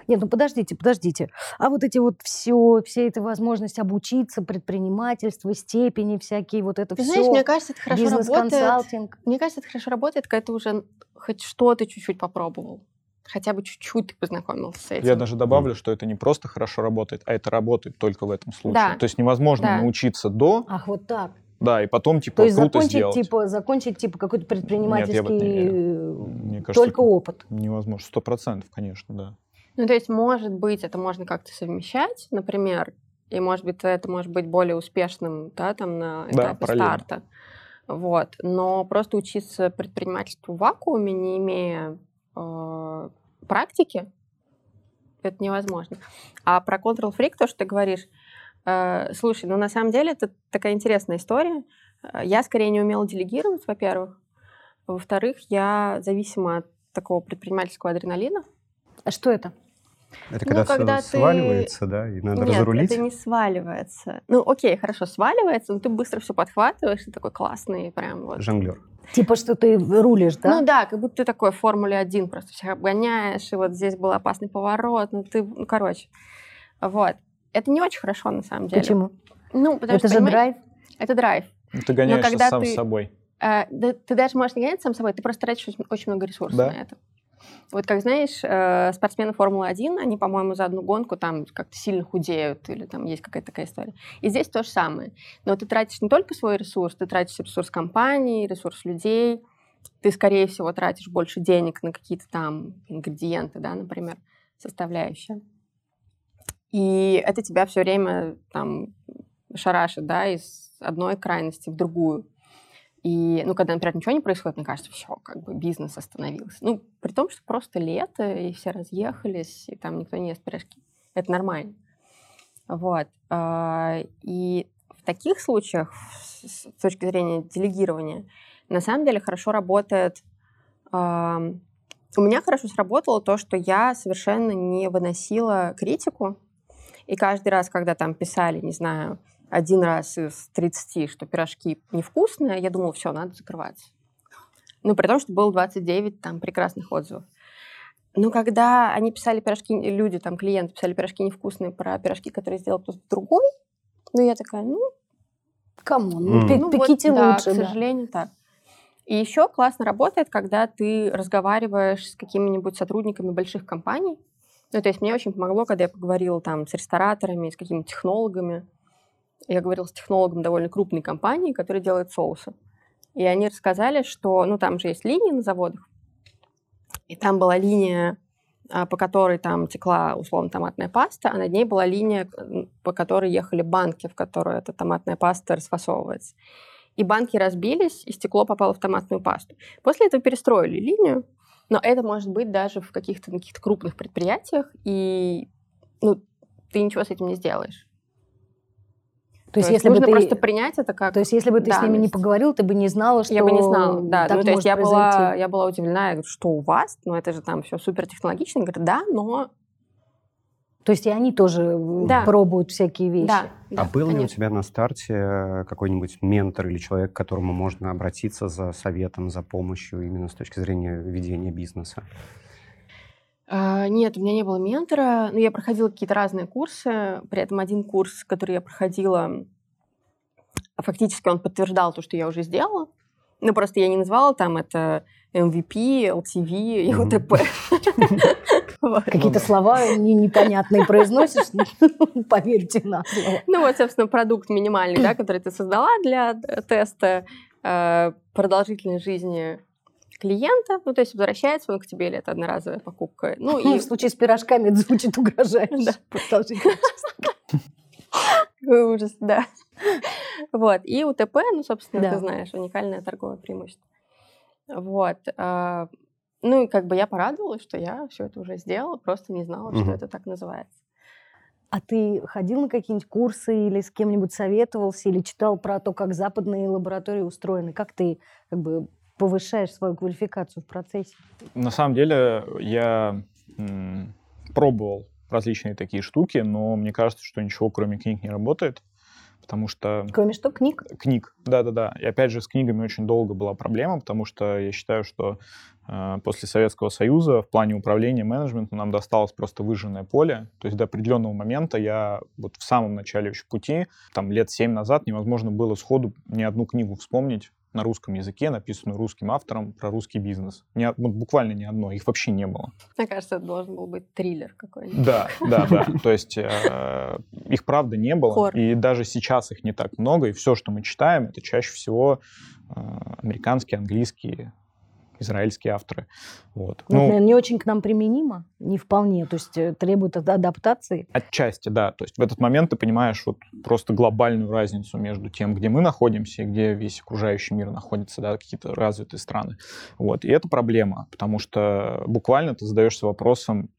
S3: Нет, ну подождите, подождите. А вот эти вот все, все эта возможность обучиться, предпринимательство, степени всякие, вот это
S2: ты
S3: все.
S2: знаешь, мне кажется, это хорошо работает. Мне кажется, это хорошо работает, когда ты уже хоть что-то чуть-чуть попробовал. Хотя бы чуть-чуть ты познакомился с этим.
S1: Я даже добавлю, что это не просто хорошо работает, а это работает только в этом случае.
S2: Да.
S1: То есть невозможно
S2: Да.
S1: научиться до,
S3: Ах, вот так.
S1: Да, и потом, типа,
S3: То есть
S1: круто
S3: закончить,
S1: сделать.
S3: типа, закончить, типа, какой-то
S1: Нет, я в это не
S3: предпринимательский...
S1: Мне кажется,
S3: Только опыт.
S1: невозможно. Сто процентов, конечно, да.
S2: Ну, то есть, может быть, это можно как-то совмещать, например, и, может быть, это может быть более успешным, да, там, на
S1: Да,
S2: этапе
S1: параллельно.
S2: старта. Вот. Но просто учиться предпринимательству в вакууме, не имея э, практики, это невозможно. А про Control Freak, то, что ты говоришь, э, слушай, ну, на самом деле, это такая интересная история. Э, Я скорее не умела делегировать, во-первых. Во-вторых, я зависима от такого предпринимательского адреналина.
S3: А что это?
S4: Это
S2: Ну,
S4: когда,
S2: когда
S4: все
S2: ты-
S4: сваливается, да, и надо
S2: Нет,
S4: разрулить.
S2: это не сваливается. Ну, окей, хорошо, сваливается, но ты быстро все подхватываешь, ты такой классный, прям вот.
S4: Жонглер.
S3: Типа, что ты рулишь, да?
S2: Ну да, как будто ты такой в Формуле 1 просто всех обгоняешь, и вот здесь был опасный поворот, ну ты, ну, короче. Вот. Это не очень хорошо, на самом деле.
S3: Почему?
S2: Ну, потому
S3: это
S2: что,
S3: же драйв.
S2: Это драйв.
S1: Ну, Ты гоняешься
S2: когда
S1: сам
S2: ты-
S1: с собой.
S2: Э, да ты даже можешь не гонять сам собой, ты просто тратишь очень, очень много ресурсов
S1: Да.
S2: на это. Вот как знаешь, э, спортсмены Формулы-1, они, по-моему, за одну гонку там как-то сильно худеют, или там есть какая-то такая история. И здесь то же самое. Но ты тратишь не только свой ресурс, ты тратишь ресурс компании, ресурс людей, ты, скорее всего, тратишь больше денег на какие-то там ингредиенты, да, например, составляющие. И это тебя все время там шарашит, да, из одной крайности в другую. И, ну, когда, например, ничего не происходит, мне кажется, все, как бы бизнес остановился. Ну, при том, что просто лето, и все разъехались, и там никто не ест пирожки. Это нормально. Вот. А, И в таких случаях, с точки зрения делегирования, на самом деле хорошо работает... У меня хорошо сработало то, что я совершенно не выносила критику. И каждый раз, когда там писали, не знаю, один раз из 30, что пирожки невкусные, я думала, все, надо закрываться. Ну, при том, что было 29 там прекрасных отзывов. Но когда они писали пирожки, люди, там, клиенты писали пирожки невкусные про пирожки, которые сделал кто-то другой, ну, я такая, ну,
S3: come on,
S4: М.
S3: ну,
S2: ну вот,
S3: пеките
S2: да,
S3: лучше,
S2: к
S3: да.
S2: сожалению, так. И еще классно работает, когда ты разговариваешь с какими-нибудь сотрудниками больших компаний. Ну, то есть мне очень помогло, когда я поговорила там с рестораторами, с какими-то технологами. Я говорила с технологом довольно крупной компании, которая делает соусы. И они рассказали, что, ну, там же есть линии на заводах, и там была линия, а, по которой там текла, условно, томатная паста, а над ней была линия, по которой ехали банки, в которой эта томатная паста расфасовывается. И банки разбились, и стекло попало в томатную пасту. После этого перестроили линию, но это может быть даже в каких-то на каких-то крупных предприятиях, и ну, ты ничего с этим не сделаешь.
S3: То есть, если бы
S2: нужно
S3: ты...
S2: просто принять это как
S3: То есть, если бы ты с ними не
S2: данность.
S3: поговорил, ты бы не знала, что
S2: Я бы не знала, да.
S3: так
S2: Ну, то есть я была, я была удивлена, я говорю, что у вас? Ну, это же там все супер технологично. Я говорю, да, но...
S3: То есть и они тоже э,
S2: Да.
S3: пробуют всякие вещи.
S2: Да,
S4: А
S2: да,
S4: был ли у
S2: конечно.
S4: тебя на старте э, какой-нибудь ментор или человек, к которому можно обратиться за советом, за помощью именно с точки зрения ведения бизнеса?
S2: А, Нет, у меня не было ментора, но я проходила какие-то разные курсы. При этом один курс, который я проходила, фактически он подтверждал то, что я уже сделала. Ну, просто я не называла там это MVP, LTV и. ОТП.
S3: Какие-то слова не- непонятные произносишь, поверьте на слово.
S2: Ну, вот, собственно, продукт минимальный, да, который ты создала для э, теста э, продолжительной жизни клиента. Ну, то есть возвращается он к тебе, или это одноразовая покупка. Ну,
S3: Ну,
S2: и
S3: в случае с пирожками это звучит угрожающе.
S2: Да. Какой ужас, да. Вот. И УТП, ну, собственно,
S3: Да.
S2: ты знаешь, уникальное торговое преимущество. Вот. а, Ну, и как бы я порадовалась, что я все это уже сделала, просто не знала, что
S4: Мгм.
S2: это так называется.
S3: А ты ходил на какие-нибудь курсы или с кем-нибудь советовался, или читал про то, как западные лаборатории устроены? Как ты как бы повышаешь свою квалификацию в процессе?
S1: На самом деле я м, пробовал различные такие штуки, но мне кажется, что ничего кроме книг не работает, потому что
S3: Кроме что, книг?
S1: книг, да-да-да. И опять же с книгами очень долго была проблема, потому что я считаю, что э, после Советского Союза в плане управления менеджментом нам досталось просто выжженное поле. То есть до определенного момента я вот в самом начале еще пути, там лет семь назад, невозможно было сходу ни одну книгу вспомнить, на русском языке, написанную русским автором про русский бизнес. Не, вот буквально ни одно, их вообще не было.
S2: Мне кажется, это должен был быть триллер какой-нибудь.
S1: Да, да, да. То есть э, их правда не было,
S2: Хор.
S1: и даже сейчас их не так много, и все, что мы читаем, это чаще всего э, американские, английские, израильские авторы. Вот.
S3: Ну,
S1: Ну,
S3: не очень к нам применимо, не вполне, то есть э, требует ад- адаптации.
S1: Отчасти, да. То есть в этот момент ты понимаешь вот просто глобальную разницу между тем, где мы находимся и где весь окружающий мир находится, да, какие-то развитые страны. Вот. И это проблема, потому что буквально ты задаешься вопросом,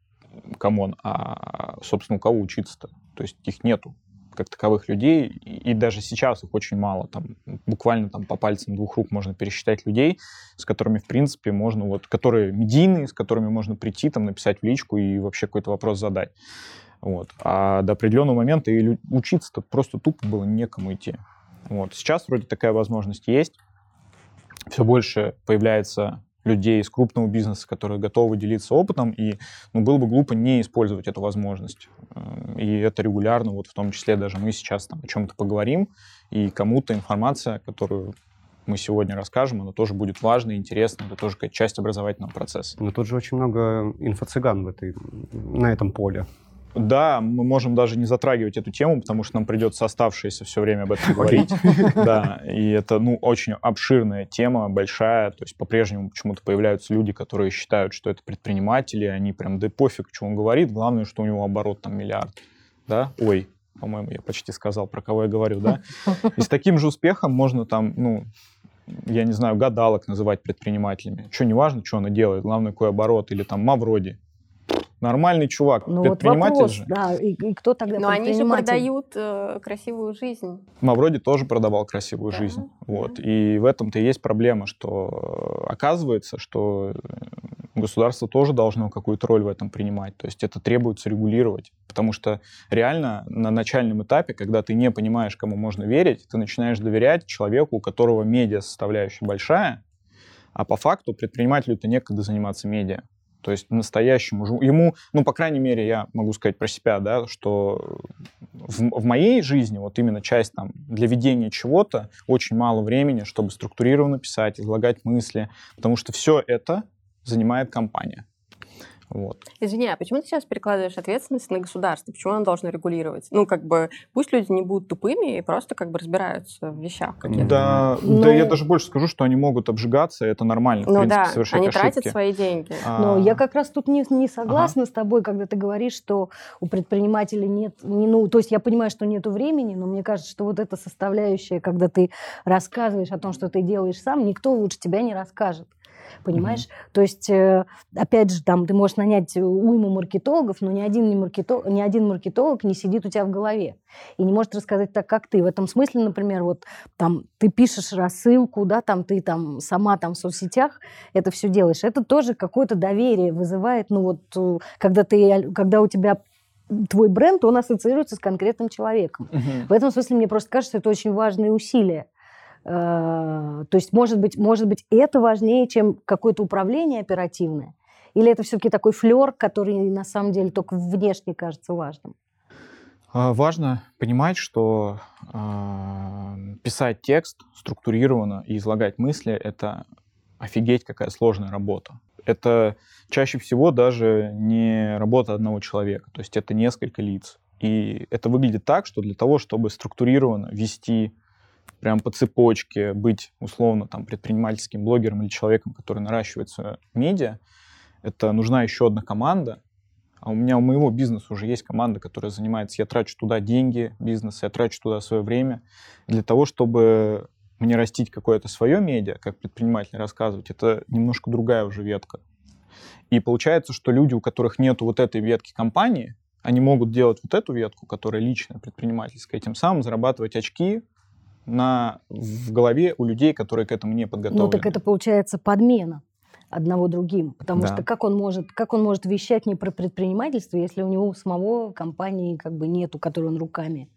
S1: come on, а, собственно, у кого учиться-то? То есть их нету как таковых людей, и, даже сейчас их очень мало. Там буквально там по пальцам двух рук можно пересчитать людей, с которыми, в принципе, можно, вот, которые медийные, с которыми можно прийти, там, написать в личку и вообще какой-то вопрос задать. Вот. А до определенного момента и учиться-то просто тупо было некому идти. Вот. Сейчас вроде такая возможность есть. Все больше появляется людей из крупного бизнеса, которые готовы делиться опытом, и ну, было бы глупо не использовать эту возможность. Э, И это регулярно, вот в том числе даже мы сейчас там о чем-то поговорим, и кому-то информация, которую мы сегодня расскажем, она тоже будет важной, интересной, это тоже какая-то часть образовательного процесса.
S4: Но тут же очень много инфо-цыган в этой, на этом поле.
S1: Да, мы можем даже не затрагивать эту тему, потому что нам придется оставшееся все время об этом говорить. Да, и это, ну, очень обширная тема, большая. То есть по-прежнему почему-то появляются люди, которые считают, что это предприниматели, они прям, да пофиг, что он говорит, главное, что у него оборот там миллиард. Да? Ой, по-моему, я почти сказал, про кого я говорю, да? И с таким же успехом можно там, ну, я не знаю, гадалок называть предпринимателями. Что, не важно, что она делает, главное, какой оборот, или там Мавроди. Нормальный чувак,
S3: Ну вот
S1: предприниматель
S3: вопрос,
S1: же.
S3: да, и, и кто тогда
S2: Но они же продают э, красивую жизнь.
S1: Мавроди тоже продавал красивую
S2: Да,
S1: жизнь.
S2: да.
S1: Вот. И в этом-то и есть проблема, что э, оказывается, что э, государство тоже должно какую-то роль в этом принимать. То есть это требуется регулировать. Потому что реально на начальном этапе, когда ты не понимаешь, кому можно верить, ты начинаешь доверять человеку, у которого медиа составляющая большая, а по факту предпринимателю-то некогда заниматься медиа. То есть настоящему ему, ну, по крайней мере, я могу сказать про себя, да, что в, в моей жизни вот именно часть там для ведения чего-то очень мало времени, чтобы структурированно писать, излагать мысли, потому что все это занимает компания. Вот.
S2: Извини, а почему ты сейчас перекладываешь ответственность на государство? Почему оно должно регулировать? Ну, как бы, пусть люди не будут тупыми и просто как бы разбираются в вещах каких-то.
S1: Да,
S3: Ну-
S1: да, я даже больше скажу, что они могут обжигаться, и это нормально, в
S2: Ну
S1: принципе,
S2: да,
S1: совершать
S2: они
S1: ошибки.
S2: тратят свои деньги.
S3: Но
S1: А,
S3: я как раз тут не, не согласна с тобой, когда ты говоришь, что у предпринимателей нет, не, ну, то есть я понимаю, что нету времени, но мне кажется, что вот эта составляющая, когда ты рассказываешь о том, что ты делаешь сам, никто лучше тебя не расскажет. Понимаешь? То есть, э, опять же, там ты можешь нанять уйму маркетологов, но ни один, не маркетолог, ни один маркетолог не сидит у тебя в голове и не может рассказать так, как ты. В этом смысле, например, вот там ты пишешь рассылку, да, там ты там сама там в соцсетях это все делаешь. Это тоже какое-то доверие вызывает, ну вот, э, когда ты, когда у тебя твой бренд, он ассоциируется с конкретным человеком.
S1: мгм.
S3: В этом смысле мне просто кажется, это очень важные усилия. Э, То есть, может быть, может быть, это важнее, чем какое-то управление оперативное? Или это все-таки такой флер, который на самом деле только внешне кажется важным?
S1: А, Важно понимать, что а, писать текст структурированно и излагать мысли — это офигеть какая сложная работа. Это чаще всего даже не работа одного человека, то есть это несколько лиц. И это выглядит так, что для того, чтобы структурированно вести прям по цепочке, быть условно там предпринимательским блогером или человеком, который наращивает свое медиа, это нужна еще одна команда, а у меня, у моего бизнеса уже есть команда, которая занимается, я трачу туда деньги бизнеса, я трачу туда свое время. Для того, чтобы мне растить какое-то свое медиа, как предприниматель рассказывать, это немножко другая уже ветка. И получается, что люди, у которых нет вот этой ветки компании, они могут делать вот эту ветку, которая личная, предпринимательская, и тем самым зарабатывать очки на, в голове у людей, которые к этому не подготовлены.
S3: Ну, так это получается подмена одного другим. Потому
S1: Да.
S3: что как он, может, как он может вещать не про предпринимательство, если у него у самого компании как бы нету, которую он руками.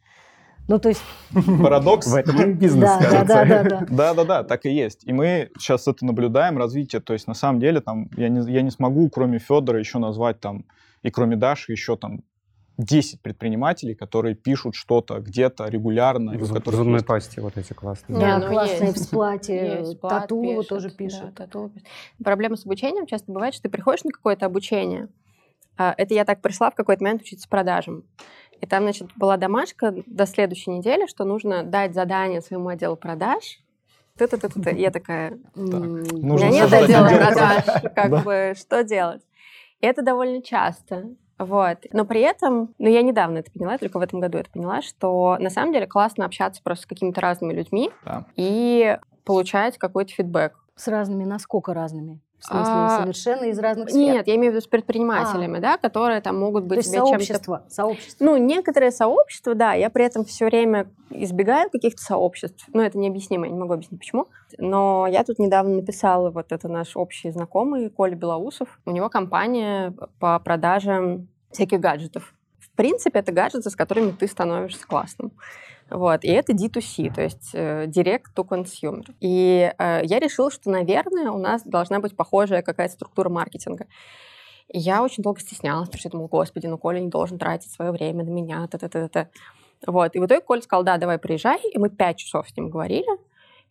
S3: Ну, то есть,
S1: Парадокс.
S4: В этом и бизнес,
S3: да, да,
S4: кажется.
S3: да, да, да.
S1: Да, да, да, так и есть. И мы сейчас это наблюдаем, развитие. То есть, на самом деле, там, я не, я не смогу, кроме Федора, еще назвать там, и кроме Даши, еще там 10 предпринимателей, которые пишут что-то где-то регулярно.
S4: В,
S1: в
S4: в зубной пасте вот эти классные.
S3: Да,
S2: ну,
S3: классные
S2: есть.
S3: в сплате,
S2: Есть,
S3: тату
S2: пишет,
S3: тоже
S2: да,
S3: пишет.
S2: тату пишет. Проблема с обучением часто бывает, что ты приходишь на какое-то обучение. А, Это я так пришла в какой-то момент учиться продажам. И там, значит, была домашка до следующей недели, что нужно дать задание своему отделу продаж. Ты-ты-ты-ты. Я такая,
S3: М,
S2: у
S1: Нужно
S2: меня нет отдела
S1: отдел
S2: продаж,
S1: продаж.
S2: как
S1: Да.
S2: бы, что делать? И это довольно часто. Вот. Но при этом, ну, я недавно это поняла, только в этом году это поняла, что на самом деле классно общаться просто с какими-то разными людьми
S1: Да.
S2: и получать какой-то фидбэк.
S3: С разными, насколько разными? В смысле,
S2: А,
S3: совершенно из разных сфер?
S2: Нет, я имею в виду с предпринимателями, да, которые там могут
S3: То
S2: быть
S3: есть
S2: тебе чем-то...
S3: сообщество, сообщество.
S2: Ну, некоторые сообщества, да, я при этом все время избегаю каких-то сообществ. Ну, это необъяснимо, я не могу объяснить, почему. Но я тут недавно написала, вот это наш общий знакомый Коля Белоусов. У него компания по продажам всяких гаджетов. В принципе, это гаджеты, с которыми ты становишься классным. Вот. И это D2C, то есть э, Direct to Consumer. И э, я решила, что, наверное, у нас должна быть похожая какая-то структура маркетинга. И я очень долго стеснялась, потому что я думала, господи, ну Коля не должен тратить свое время на меня, та та та та Вот. И в итоге Коля сказал, да, давай приезжай. И мы пять часов с ним говорили.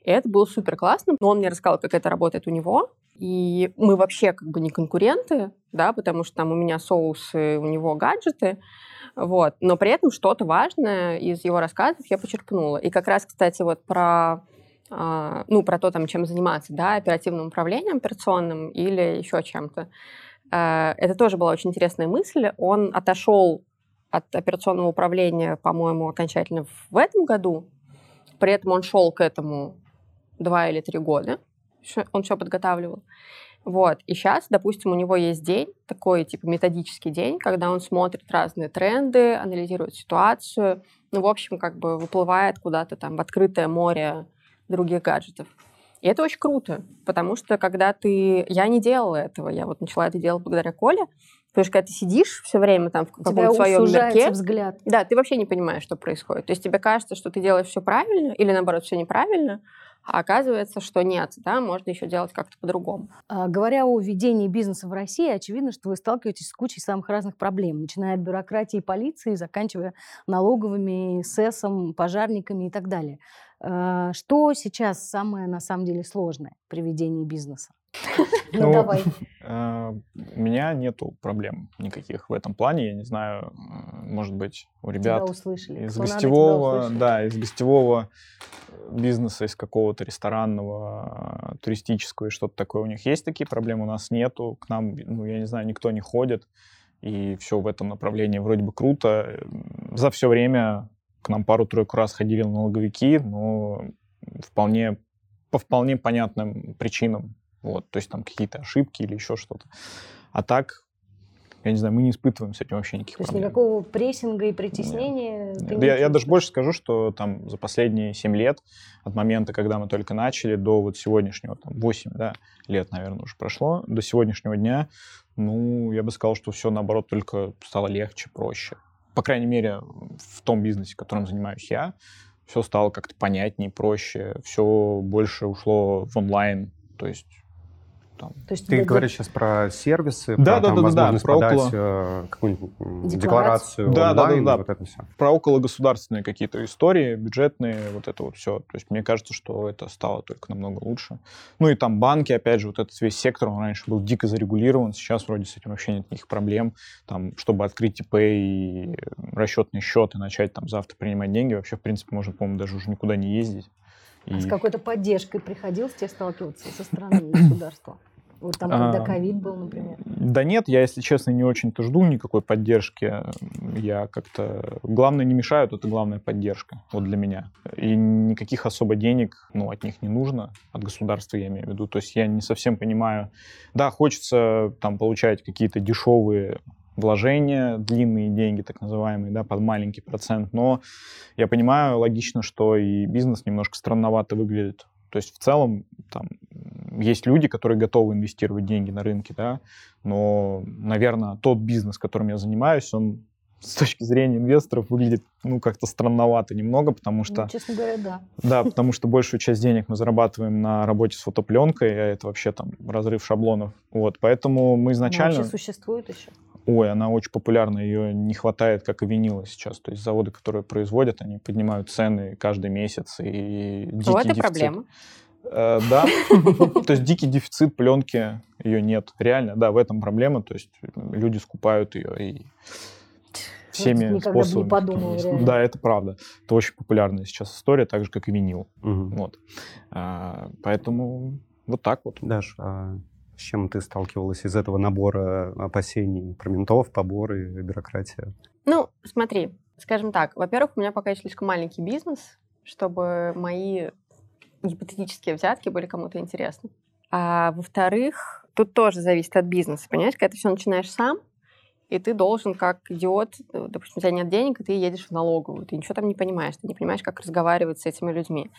S2: И это было супер классно. Но он мне рассказал, как это работает у него. И мы вообще как бы не конкуренты, да, потому что там у меня соусы, у него гаджеты. Вот. Но при этом что-то важное из его рассказов я почерпнула. И как раз, кстати, вот про а, ну, про то, там, чем заниматься, да, оперативным управлением операционным или еще чем-то. А, Это тоже была очень интересная мысль. Он отошел от операционного управления, по-моему, окончательно в этом году. При этом он шел к этому два или три года. Он все подготавливал. Вот. И сейчас, допустим, у него есть день, такой типа методический день, когда он смотрит разные тренды, анализирует ситуацию, ну, в общем, как бы выплывает куда-то там в открытое море других гаджетов. И это очень круто, потому что когда ты... Я не делала этого, я вот начала это делать благодаря Коле, потому что когда ты сидишь все время там в каком-то своем мирке,
S3: взгляд.
S2: да, ты вообще не понимаешь, что происходит. То есть тебе кажется, что ты делаешь все правильно, или наоборот, все неправильно, а оказывается, что нет, да, можно еще делать как-то по-другому.
S3: А, Говоря о ведении бизнеса в России, очевидно, что вы сталкиваетесь с кучей самых разных проблем, начиная от бюрократии и полиции, заканчивая налоговыми, СЭСом, пожарниками и так далее. А, Что сейчас самое, на самом деле, сложное при ведении бизнеса? Ну,
S1: Ну,
S3: давай.
S1: Э, У меня нету проблем никаких в этом плане. Я не знаю, э, может быть, у ребят из гостевого, да, из гостевого бизнеса, из какого-то ресторанного, э, туристического и что-то такое. У них есть такие проблемы, у нас нету. К нам, ну, я не знаю, никто не ходит. И все в этом направлении вроде бы круто. За все время к нам пару-тройку раз ходили налоговики, но вполне, по вполне понятным причинам. Вот, то есть там какие-то ошибки или еще что-то. А так, я не знаю, мы не испытываем с этим вообще никаких
S3: То есть
S1: проблем.
S3: никакого прессинга и притеснения ты
S1: Да
S3: не
S1: Я, я даже больше скажу, что там за последние 7 лет, от момента, когда мы только начали, до вот сегодняшнего, там 8 да, лет, наверное, уже прошло, до сегодняшнего дня, ну, я бы сказал, что все, наоборот, только стало легче, проще. По крайней мере, в том бизнесе, которым занимаюсь я, все стало как-то понятнее, проще, все больше ушло в онлайн, то есть там,
S3: То есть
S4: Ты говоришь сейчас про сервисы,
S1: Да,
S4: про
S1: да,
S4: там,
S1: да, да,
S4: возможность
S1: про
S4: подать
S1: около-
S4: э, какую-нибудь
S3: Декларацию.
S1: Да, да, да,
S4: онлайн,
S1: да.
S4: вот это все.
S1: про окологосударственные какие-то истории, бюджетные, вот это вот все. То есть мне кажется, что это стало только намного лучше. Ну и там банки, опять же, вот этот весь сектор, он раньше был дико зарегулирован, сейчас вроде с этим вообще нет никаких проблем. Там, чтобы открыть ИП и расчетный счет и начать там завтра принимать деньги, вообще, в принципе, можно, по-моему, даже уже никуда не ездить.
S3: А с какой-то поддержкой приходилось тебе сталкиваться со стороны государства? Вот там, когда
S1: А,
S3: ковид был, например.
S1: Да нет, я, если честно, не очень-то жду никакой поддержки. Я как-то... Главное, не мешают, это главная поддержка вот для меня. И никаких особо денег, ну, от них не нужно, от государства я имею в виду. То есть я не совсем понимаю... Да, хочется там получать какие-то дешевые вложения, длинные деньги, так называемые, да, под маленький процент, но я понимаю логично, что и бизнес немножко странновато выглядит. То есть в целом там есть люди, которые готовы инвестировать деньги на рынке, да, но, наверное, тот бизнес, которым я занимаюсь, он с точки зрения инвесторов выглядит, ну, как-то странновато немного, потому что,
S3: Ну, честно говоря, да.
S1: да, потому что большую часть денег мы зарабатываем на работе с фотопленкой, а это вообще там разрыв шаблонов. Вот, поэтому мы
S3: Но
S1: изначально...
S3: вообще существует еще.
S1: Ой, она очень популярна, ее не хватает, как и винила сейчас. То есть заводы, которые производят, они поднимают цены каждый месяц. И дикий
S2: Вот и
S1: дефицит.
S2: проблема.
S1: Э, да. То есть дикий дефицит пленки, ее нет. Реально, да, в этом проблема. То есть люди скупают ее и всеми
S3: никогда бы не
S1: способами.
S3: подумала, реально.
S1: Да, это правда. Это очень популярная сейчас история, так же, как и винил.
S4: Мгм.
S1: Вот. А, Поэтому вот так вот.
S4: Даш, а с чем ты сталкивалась из этого набора опасений про ментов, поборы, бюрократия?
S2: Ну, смотри, скажем так, во-первых, у меня пока еще слишком маленький бизнес, чтобы мои гипотетические взятки были кому-то интересны. А во-вторых, тут тоже зависит от бизнеса, понимаешь, когда ты все начинаешь сам, и ты должен как идиот, э, допустим, у тебя нет денег, и ты едешь в налоговую, ты ничего там не понимаешь, ты не понимаешь, как разговаривать с этими людьми.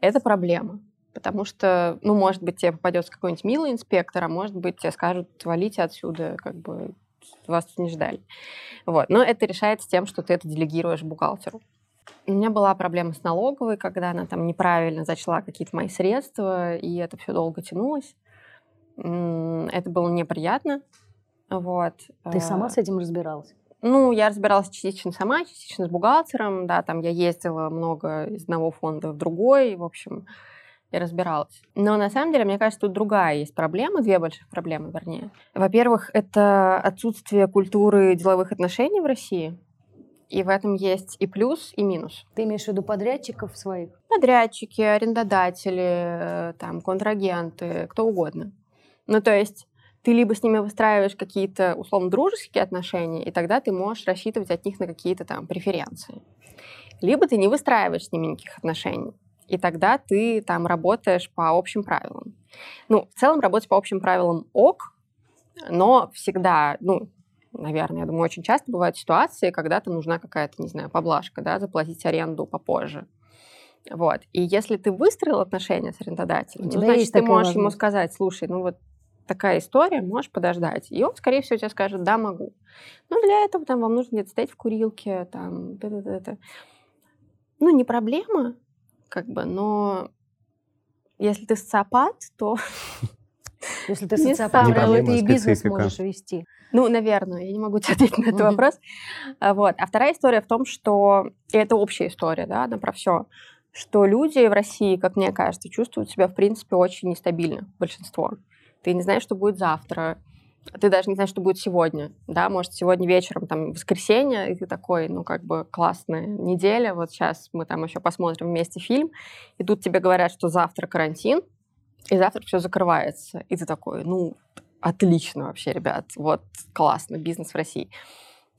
S2: Это проблема. Потому что, ну, может быть, тебе попадется какой-нибудь милый инспектор, а может быть, тебе скажут, валите отсюда, как бы вас не ждали. Вот. Но это решается тем, что ты это делегируешь бухгалтеру. У меня была проблема с налоговой, когда она там неправильно зачла какие-то мои средства, и это все долго тянулось. Это было неприятно. Вот.
S3: Ты сама
S2: А,
S3: с этим разбиралась?
S2: ну, я разбиралась частично сама, частично с бухгалтером, да, там я ездила много из одного фонда в другой, в общем, я разбиралась. Но на самом деле, мне кажется, тут другая есть проблема, две больших проблемы, вернее. Во-первых, это отсутствие культуры деловых отношений в России, и в этом есть и плюс, и минус.
S3: Ты имеешь в виду подрядчиков своих?
S2: Подрядчики, арендодатели, э, там, контрагенты, кто угодно. Ну, то есть ты либо с ними выстраиваешь какие-то, условно, дружеские отношения, и тогда ты можешь рассчитывать от них на какие-то там преференции. Либо ты не выстраиваешь с ними никаких отношений, и тогда ты там работаешь по общим правилам. Ну, в целом работать по общим правилам ок, но всегда, ну, наверное, я думаю, очень часто бывают ситуации, когда там нужна какая-то, не знаю, поблажка, да, заплатить аренду попозже. Вот. И если ты выстроил отношения с арендодателем, ну, значит, ты можешь ему сказать, слушай, ну вот такая история, можешь подождать. И он, скорее всего, тебе скажет, да, могу. Ну, для этого там вам нужно где-то стоять в курилке, там, это. Ну, не проблема, как бы, но если ты социопат, то,
S3: Если ты социопат, то ты и бизнес можешь вести.
S2: ну, наверное, я не могу тебе ответить на этот вопрос. А, Вот. А вторая история в том, что и это общая история, да, она про все, что люди в России, как мне кажется, чувствуют себя, в принципе, очень нестабильно, большинство. Ты не знаешь, что будет завтра, ты даже не знаешь, что будет сегодня, да, может, сегодня вечером, там, воскресенье, и ты такой, ну, как бы, классная неделя, вот сейчас мы там еще посмотрим вместе фильм, и тут тебе говорят, что завтра карантин, и завтра все закрывается, и ты такой, ну, отлично вообще, ребят, вот, классно, бизнес в России.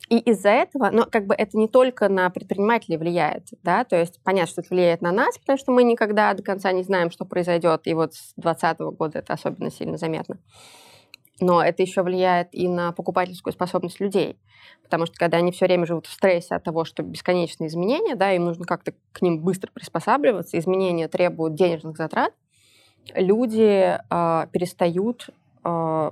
S2: И из-за этого, но как бы это не только на предпринимателей влияет, да, то есть понятно, что это влияет на нас, потому что мы никогда до конца не знаем, что произойдет, и вот с 2020 года это особенно сильно заметно. Но это еще влияет и на покупательскую способность людей, потому что когда они все время живут в стрессе от того, что бесконечные изменения, да, им нужно как-то к ним быстро приспосабливаться, изменения требуют денежных затрат, люди э, перестают э,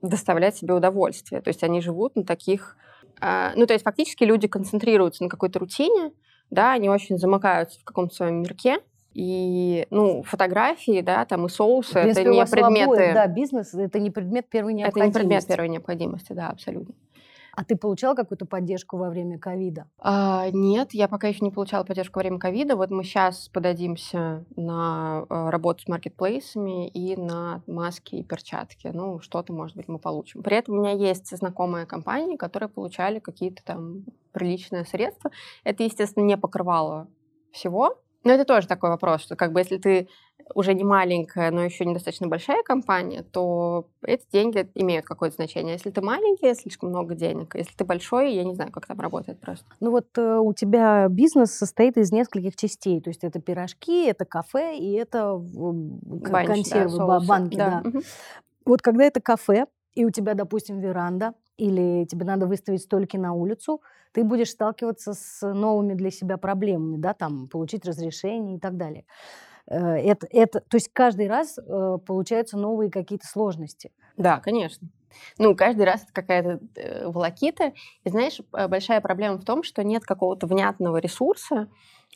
S2: доставлять себе удовольствие, то есть они живут на таких а, Ну, то есть фактически люди концентрируются на какой-то рутине, да, они очень замыкаются в каком-то своем мирке, и, ну, фотографии, да, там и соусы,
S3: В принципе,
S2: это не
S3: у обоих,
S2: предметы,
S3: да, бизнес это не предмет первой
S2: это не
S3: необходимости.
S2: предмет первой необходимости, да, абсолютно.
S3: А ты получал какую-то поддержку во время ковида?
S2: А, нет, я пока еще не получала поддержку во время ковида. Вот мы сейчас подадимся на э, работу с маркетплейсами и на маски и перчатки. Ну, что-то, может быть, мы получим. При этом у меня есть знакомые компании, которые получали какие-то там приличные средства. Это, естественно, не покрывало всего. Но это тоже такой вопрос, что как бы если ты уже не маленькая, но еще недостаточно большая компания, то эти деньги имеют какое-то значение. Если ты маленький, слишком много денег. Если ты большой, я не знаю, как там работает просто.
S3: Ну вот э, у тебя бизнес состоит из нескольких частей. То есть это пирожки, это кафе и это
S2: Банч, да,
S3: консервы,
S2: соусы.
S3: банки. Да.
S2: Мгм.
S3: Вот когда это кафе, и у тебя, допустим, веранда, или тебе надо выставить столики на улицу, ты будешь сталкиваться с новыми для себя проблемами, да, там, получить разрешение и так далее. Это, это, то есть каждый раз э, получаются новые какие-то сложности.
S2: Да, конечно. Ну, каждый раз это какая-то э, волокита. И знаешь, э, большая проблема в том, что нет какого-то внятного ресурса,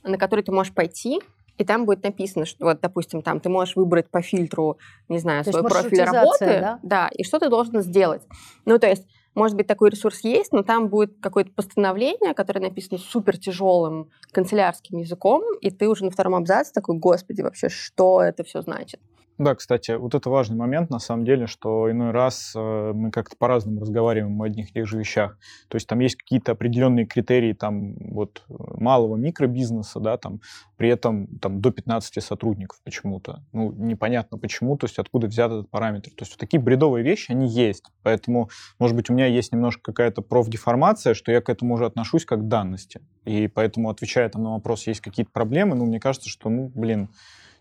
S2: на который ты можешь пойти, и там будет написано, что вот, допустим, там ты можешь выбрать по фильтру, не знаю,
S3: То
S2: свой профиль работы,
S3: да?
S2: да, и что ты должен сделать. Ну, то есть может быть, такой ресурс есть, но там будет какое-то постановление, которое написано супер тяжелым канцелярским языком, и ты уже на втором абзаце такой, господи, вообще, что это все значит?
S1: Да, кстати, вот это важный момент, на самом деле, что иной раз э, мы как-то по-разному разговариваем о одних и тех же вещах. То есть там есть какие-то определенные критерии там вот малого микробизнеса, да, там при этом там до 15 сотрудников почему-то. Ну, непонятно почему, то есть откуда взят этот параметр. То есть вот такие бредовые вещи, они есть. Поэтому, может быть, у меня есть немножко какая-то профдеформация, что я к этому уже отношусь как к данности. И поэтому, отвечая там на вопрос, есть какие-то проблемы, ну, мне кажется, что, ну, блин,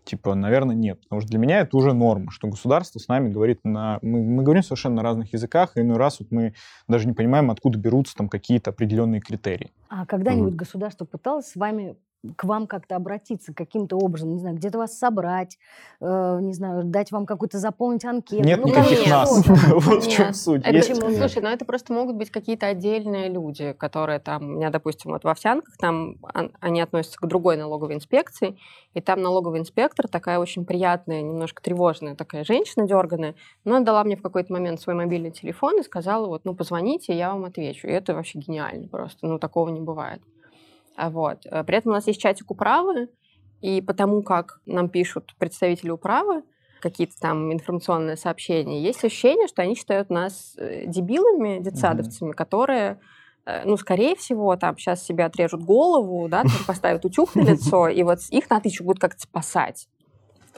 S1: Типа, наверное, нет. Потому что для меня это уже норма, что государство с нами говорит на... Мы, мы говорим совершенно на разных языках, и иной раз вот мы даже не понимаем, откуда берутся там какие-то определенные критерии.
S3: А когда-нибудь mm-hmm. государство пыталось с вами к вам как-то обратиться каким-то образом, не знаю, где-то вас собрать, э, не знаю, дать вам какую-то заполнить анкету.
S1: Нет
S3: ну,
S1: никаких
S2: нет.
S1: нас. вот в чем суть.
S2: Есть... Слушай, ну это просто могут быть какие-то отдельные люди, которые там, у меня, допустим, вот в Овсянках, там они относятся к другой налоговой инспекции, и там налоговый инспектор, такая очень приятная, немножко тревожная такая женщина дерганая, но она дала мне в какой-то момент свой мобильный телефон и сказала, вот, ну, позвоните, я вам отвечу. И это вообще гениально просто, ну, такого не бывает. А вот. Э, при этом у нас есть чатик управы, и потому как нам пишут представители управы, какие-то там информационные сообщения, есть ощущение, что они считают нас э, дебилами, детсадовцами, mm-hmm. которые э, ну, скорее всего, там сейчас себе отрежут голову, да, там поставят утюг на лицо, и вот их надо еще будет как-то спасать.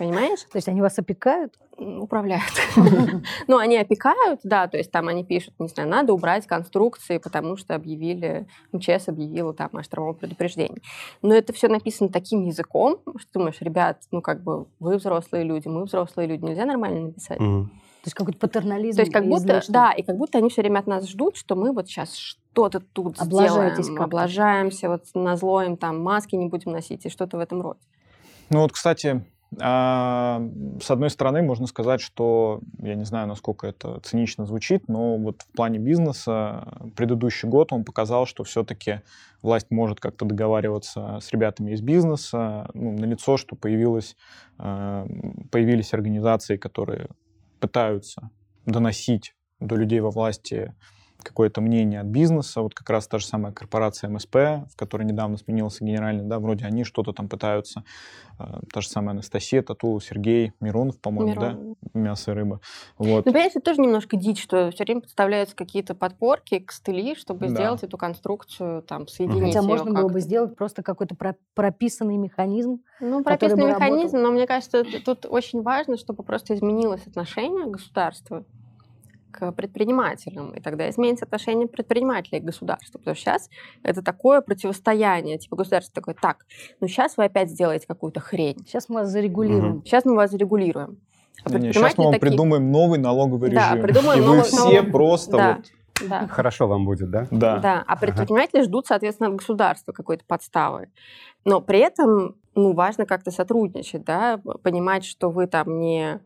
S2: Понимаешь?
S3: То есть они вас опекают?
S2: Управляют. Ну, они опекают, да, то есть там они пишут, не знаю, надо убрать конструкции, потому что объявили, МЧС объявила там о штормовом предупреждении. Но это все написано таким языком, что думаешь, ребят, ну как бы вы взрослые люди, мы взрослые люди, нельзя нормально написать.
S3: То есть какой-то патернализм.
S2: То есть как будто, да, и как будто они все время от нас ждут, что мы вот сейчас что-то тут сделаем, облажаемся, вот назлоем, там маски не будем носить и что-то в этом роде.
S1: Ну вот, кстати, с одной стороны, можно сказать, что, я не знаю, насколько это цинично звучит, но вот в плане бизнеса предыдущий год он показал, что все-таки власть может как-то договариваться с ребятами из бизнеса. Ну, налицо, что появилось, а, появились организации, которые пытаются доносить до людей во власти какое-то мнение от бизнеса, вот как раз та же самая корпорация МСП, в которой недавно сменился генеральный, да, вроде они что-то там пытаются, э, та же самая Анастасия Тату, Сергей Миронов, по-моему, Миронов. да, мясо и рыба. Вот.
S2: Ну, понимаешь, это тоже немножко дичь, что все время подставляются какие-то подпорки, костыли, чтобы да. сделать эту конструкцию, там, соединить
S3: Хотя можно было бы сделать просто какой-то прописанный механизм.
S2: Ну, прописанный механизм, работал. но мне кажется, тут очень важно, чтобы просто изменилось отношение государства к предпринимателям. И тогда изменится отношение предпринимателей к государству. Потому что сейчас это такое противостояние. Типа государство такое, так, ну сейчас вы опять сделаете какую-то хрень.
S3: Сейчас мы вас зарегулируем.
S2: Угу. Сейчас мы вас зарегулируем.
S1: А не, не, сейчас мы вам такие... придумаем новый налоговый режим.
S2: Да, придумаем
S1: и
S2: новый,
S1: вы все новый... просто
S2: да.
S1: вот...
S2: Да.
S4: Хорошо вам будет, да?
S1: Да.
S2: Да, а предприниматели ага. ждут, соответственно, от государства какой-то подставы. Но при этом ну, важно как-то сотрудничать, да, понимать, что вы там не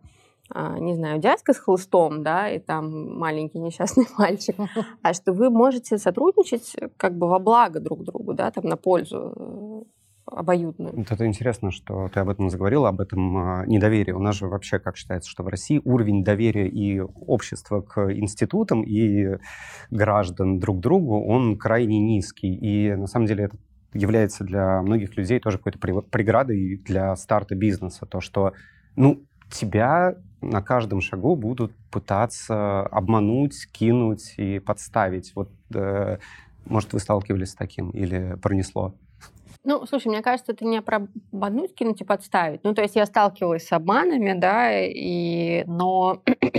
S2: не знаю, дядька с хлыстом, да, и там маленький несчастный мальчик, а что вы можете сотрудничать как бы во благо друг другу, да, там на пользу э, обоюдную.
S4: Вот это интересно, что ты об этом заговорила, об этом э, недоверии. У нас же вообще, как считается, что в России уровень доверия и общества к институтам и граждан друг другу, он крайне низкий. И на самом деле это является для многих людей тоже какой-то преградой для старта бизнеса. То, что, ну, тебя на каждом шагу будут пытаться обмануть, кинуть и подставить. Вот, э, может, вы сталкивались с таким или пронесло?
S2: Ну, слушай, мне кажется, это не про обмануть, кинуть и подставить. Ну, то есть я сталкивалась с обманами, да, и... но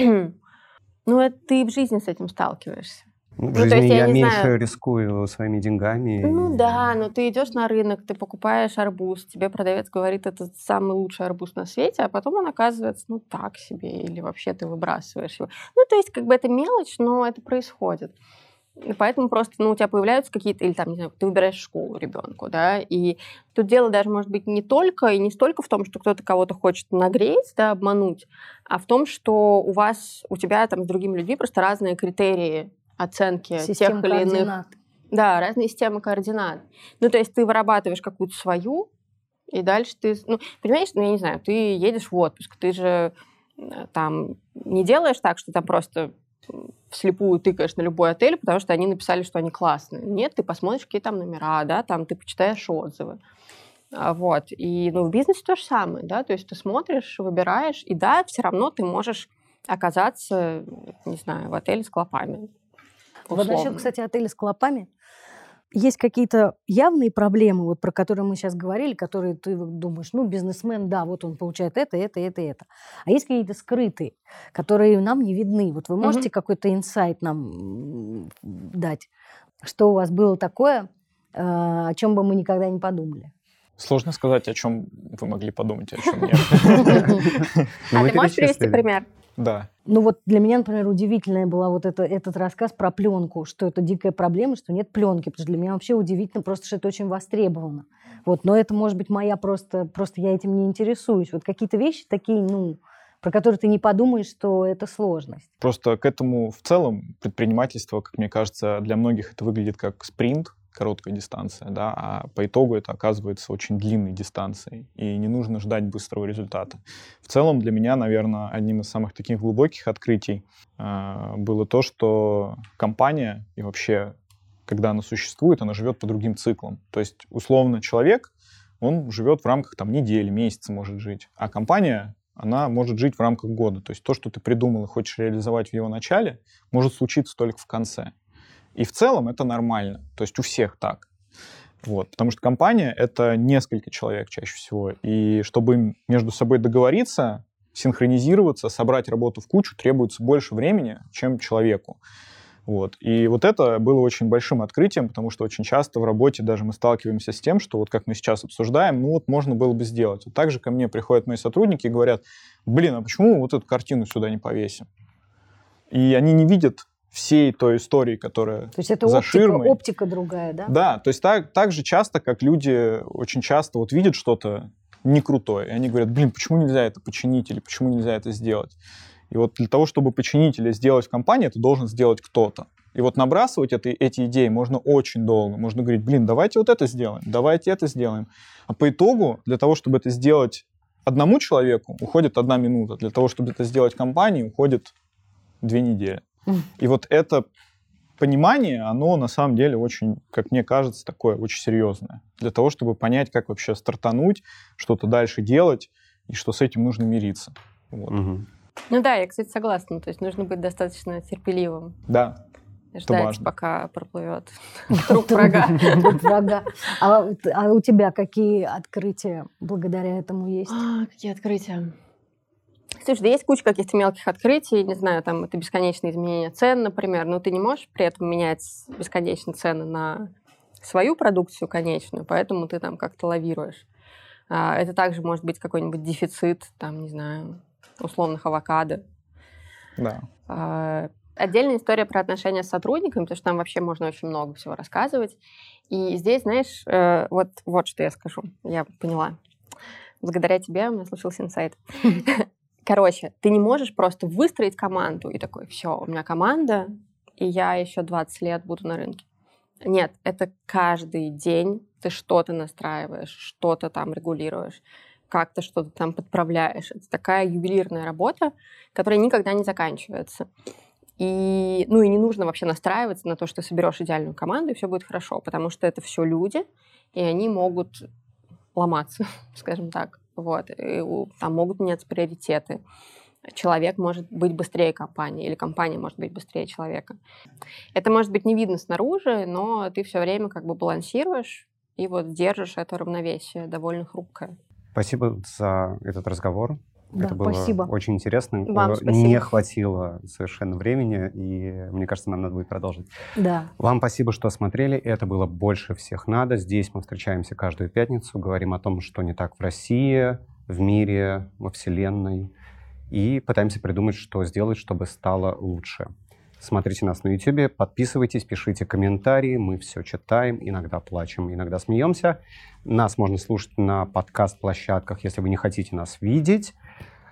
S2: ну, это ты в жизни с этим сталкиваешься.
S4: В ну, жизни есть, я, я меньше знаю... рискую своими деньгами.
S2: Ну и... да, но ты идешь на рынок, ты покупаешь арбуз, тебе продавец говорит, это самый лучший арбуз на свете, а потом он оказывается, ну так себе, или вообще ты выбрасываешь его. Ну то есть как бы это мелочь, но это происходит. И поэтому просто, ну, у тебя появляются какие-то, или там, не знаю, ты выбираешь школу ребенку, да, и тут дело даже может быть не только и не столько в том, что кто-то кого-то хочет нагреть, да, обмануть, а в том, что у вас, у тебя там с другими людьми просто разные критерии оценки
S3: Система
S2: тех или
S3: иных.
S2: Да, разные системы координат. Ну, то есть ты вырабатываешь какую-то свою, и дальше ты, ну, понимаешь, ну, я не знаю, ты едешь в отпуск, ты же там не делаешь так, что там просто вслепую тыкаешь на любой отель, потому что они написали, что они классные. Нет, ты посмотришь, какие там номера, да, там ты почитаешь отзывы. А, вот. И ну, в бизнесе то же самое, да, то есть ты смотришь, выбираешь, и да, все равно ты можешь оказаться, не знаю, в отеле с клопами.
S3: Вот насчет, кстати, отеля с клопами, есть какие-то явные проблемы, вот про которые мы сейчас говорили, которые ты думаешь, ну, бизнесмен, да, вот он получает это, это, это, это. А есть какие-то скрытые, которые нам не видны. Вот вы можете mm-hmm. какой-то инсайт нам дать, что у вас было такое, э, о чем бы мы никогда не подумали?
S1: Сложно сказать, о чем вы могли подумать, о чем нет.
S2: А ты можешь привести пример?
S1: Да.
S3: Ну вот для меня, например, удивительная была вот это, этот рассказ про пленку, что это дикая проблема, что нет пленки, потому что для меня вообще удивительно просто, что это очень востребовано. Вот, но это может быть моя просто, просто я этим не интересуюсь. Вот какие-то вещи такие, ну, про которые ты не подумаешь, что это сложность.
S1: Просто к этому в целом предпринимательство, как мне кажется, для многих это выглядит как спринт, короткая дистанция, да, а по итогу это оказывается очень длинной дистанцией, и не нужно ждать быстрого результата. В целом для меня, наверное, одним из самых таких глубоких открытий э, было то, что компания и вообще, когда она существует, она живет по другим циклам. То есть, условно, человек, он живет в рамках там недели, месяца может жить, а компания она может жить в рамках года. То есть то, что ты придумал и хочешь реализовать в его начале, может случиться только в конце. И в целом это нормально. То есть у всех так. Вот, потому что компания — это несколько человек чаще всего. И чтобы между собой договориться, синхронизироваться, собрать работу в кучу, требуется больше времени, чем человеку. Вот. И вот это было очень большим открытием, потому что очень часто в работе даже мы сталкиваемся с тем, что вот как мы сейчас обсуждаем, ну вот можно было бы сделать. Вот также ко мне приходят мои сотрудники и говорят, блин, а почему вот эту картину сюда не повесим? И они не видят всей той истории, которая
S3: То есть это
S1: за
S3: оптика,
S1: ширмой.
S3: оптика другая, да?
S1: Да, то есть так, так же часто, как люди очень часто вот видят что-то не крутое, и они говорят, блин, почему нельзя это починить или почему нельзя это сделать? И вот для того, чтобы починить или сделать в компании, это должен сделать кто-то. И вот набрасывать это, эти идеи можно очень долго. Можно говорить, блин, давайте вот это сделаем, давайте это сделаем. А по итогу, для того, чтобы это сделать одному человеку, уходит одна минута. Для того, чтобы это сделать компании, уходит две недели. И вот это понимание, оно на самом деле очень, как мне кажется, такое очень серьезное. Для того, чтобы понять, как вообще стартануть, что-то дальше делать, и что с этим нужно мириться. Вот.
S4: Угу.
S2: Ну да, я, кстати, согласна. То есть нужно быть достаточно терпеливым.
S1: Да.
S2: Ждать,
S1: важно.
S2: пока проплывет труп врага.
S3: Труп врага. А, а у тебя какие открытия благодаря этому есть?
S2: А, Какие открытия? Слушай, да есть куча каких-то мелких открытий, не знаю, там это бесконечное изменение цен, например, но ты не можешь при этом менять бесконечно цены на свою продукцию конечную, поэтому ты там как-то лавируешь. А, Это также может быть какой-нибудь дефицит, там, не знаю, условных авокадо.
S1: Да.
S2: А, Отдельная история про отношения с сотрудниками, потому что там вообще можно очень много всего рассказывать. И здесь, знаешь, э, вот, вот что я скажу, я поняла. Благодаря тебе у меня случился инсайт. Короче, ты не можешь просто выстроить команду и такой, все, у меня команда, и я еще 20 лет буду на рынке. Нет, это каждый день ты что-то настраиваешь, что-то там регулируешь, как-то что-то там подправляешь. Это такая ювелирная работа, которая никогда не заканчивается. И, ну и не нужно вообще настраиваться на то, что соберешь идеальную команду, и все будет хорошо, потому что это все люди, и они могут ломаться, скажем так. Вот. И там могут меняться приоритеты. Человек может быть быстрее компании, или компания может быть быстрее человека. Это может быть не видно снаружи, но ты все время как бы балансируешь и вот держишь это равновесие довольно хрупкое.
S4: Спасибо за этот разговор.
S3: Да,
S4: Это было
S3: спасибо.
S4: очень интересно.
S2: Вам
S4: Э,
S2: спасибо.
S4: Не хватило совершенно времени, и мне кажется, нам надо будет продолжить.
S3: Да.
S4: Вам спасибо, что смотрели. Это было больше всех надо. Здесь мы встречаемся каждую пятницу, говорим о том, что не так в России, в мире, во Вселенной, и пытаемся придумать, что сделать, чтобы стало лучше. Смотрите нас на YouTube, подписывайтесь, пишите комментарии, мы все читаем, иногда плачем, иногда смеемся. Нас можно слушать на подкаст-площадках, если вы не хотите нас видеть.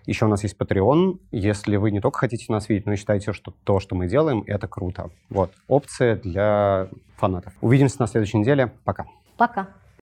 S4: Еще у нас есть Patreon. Если вы не только хотите нас видеть, но и считаете, что то, что мы делаем, это круто. Вот, опция для фанатов. Увидимся на следующей неделе. Пока.
S3: Пока.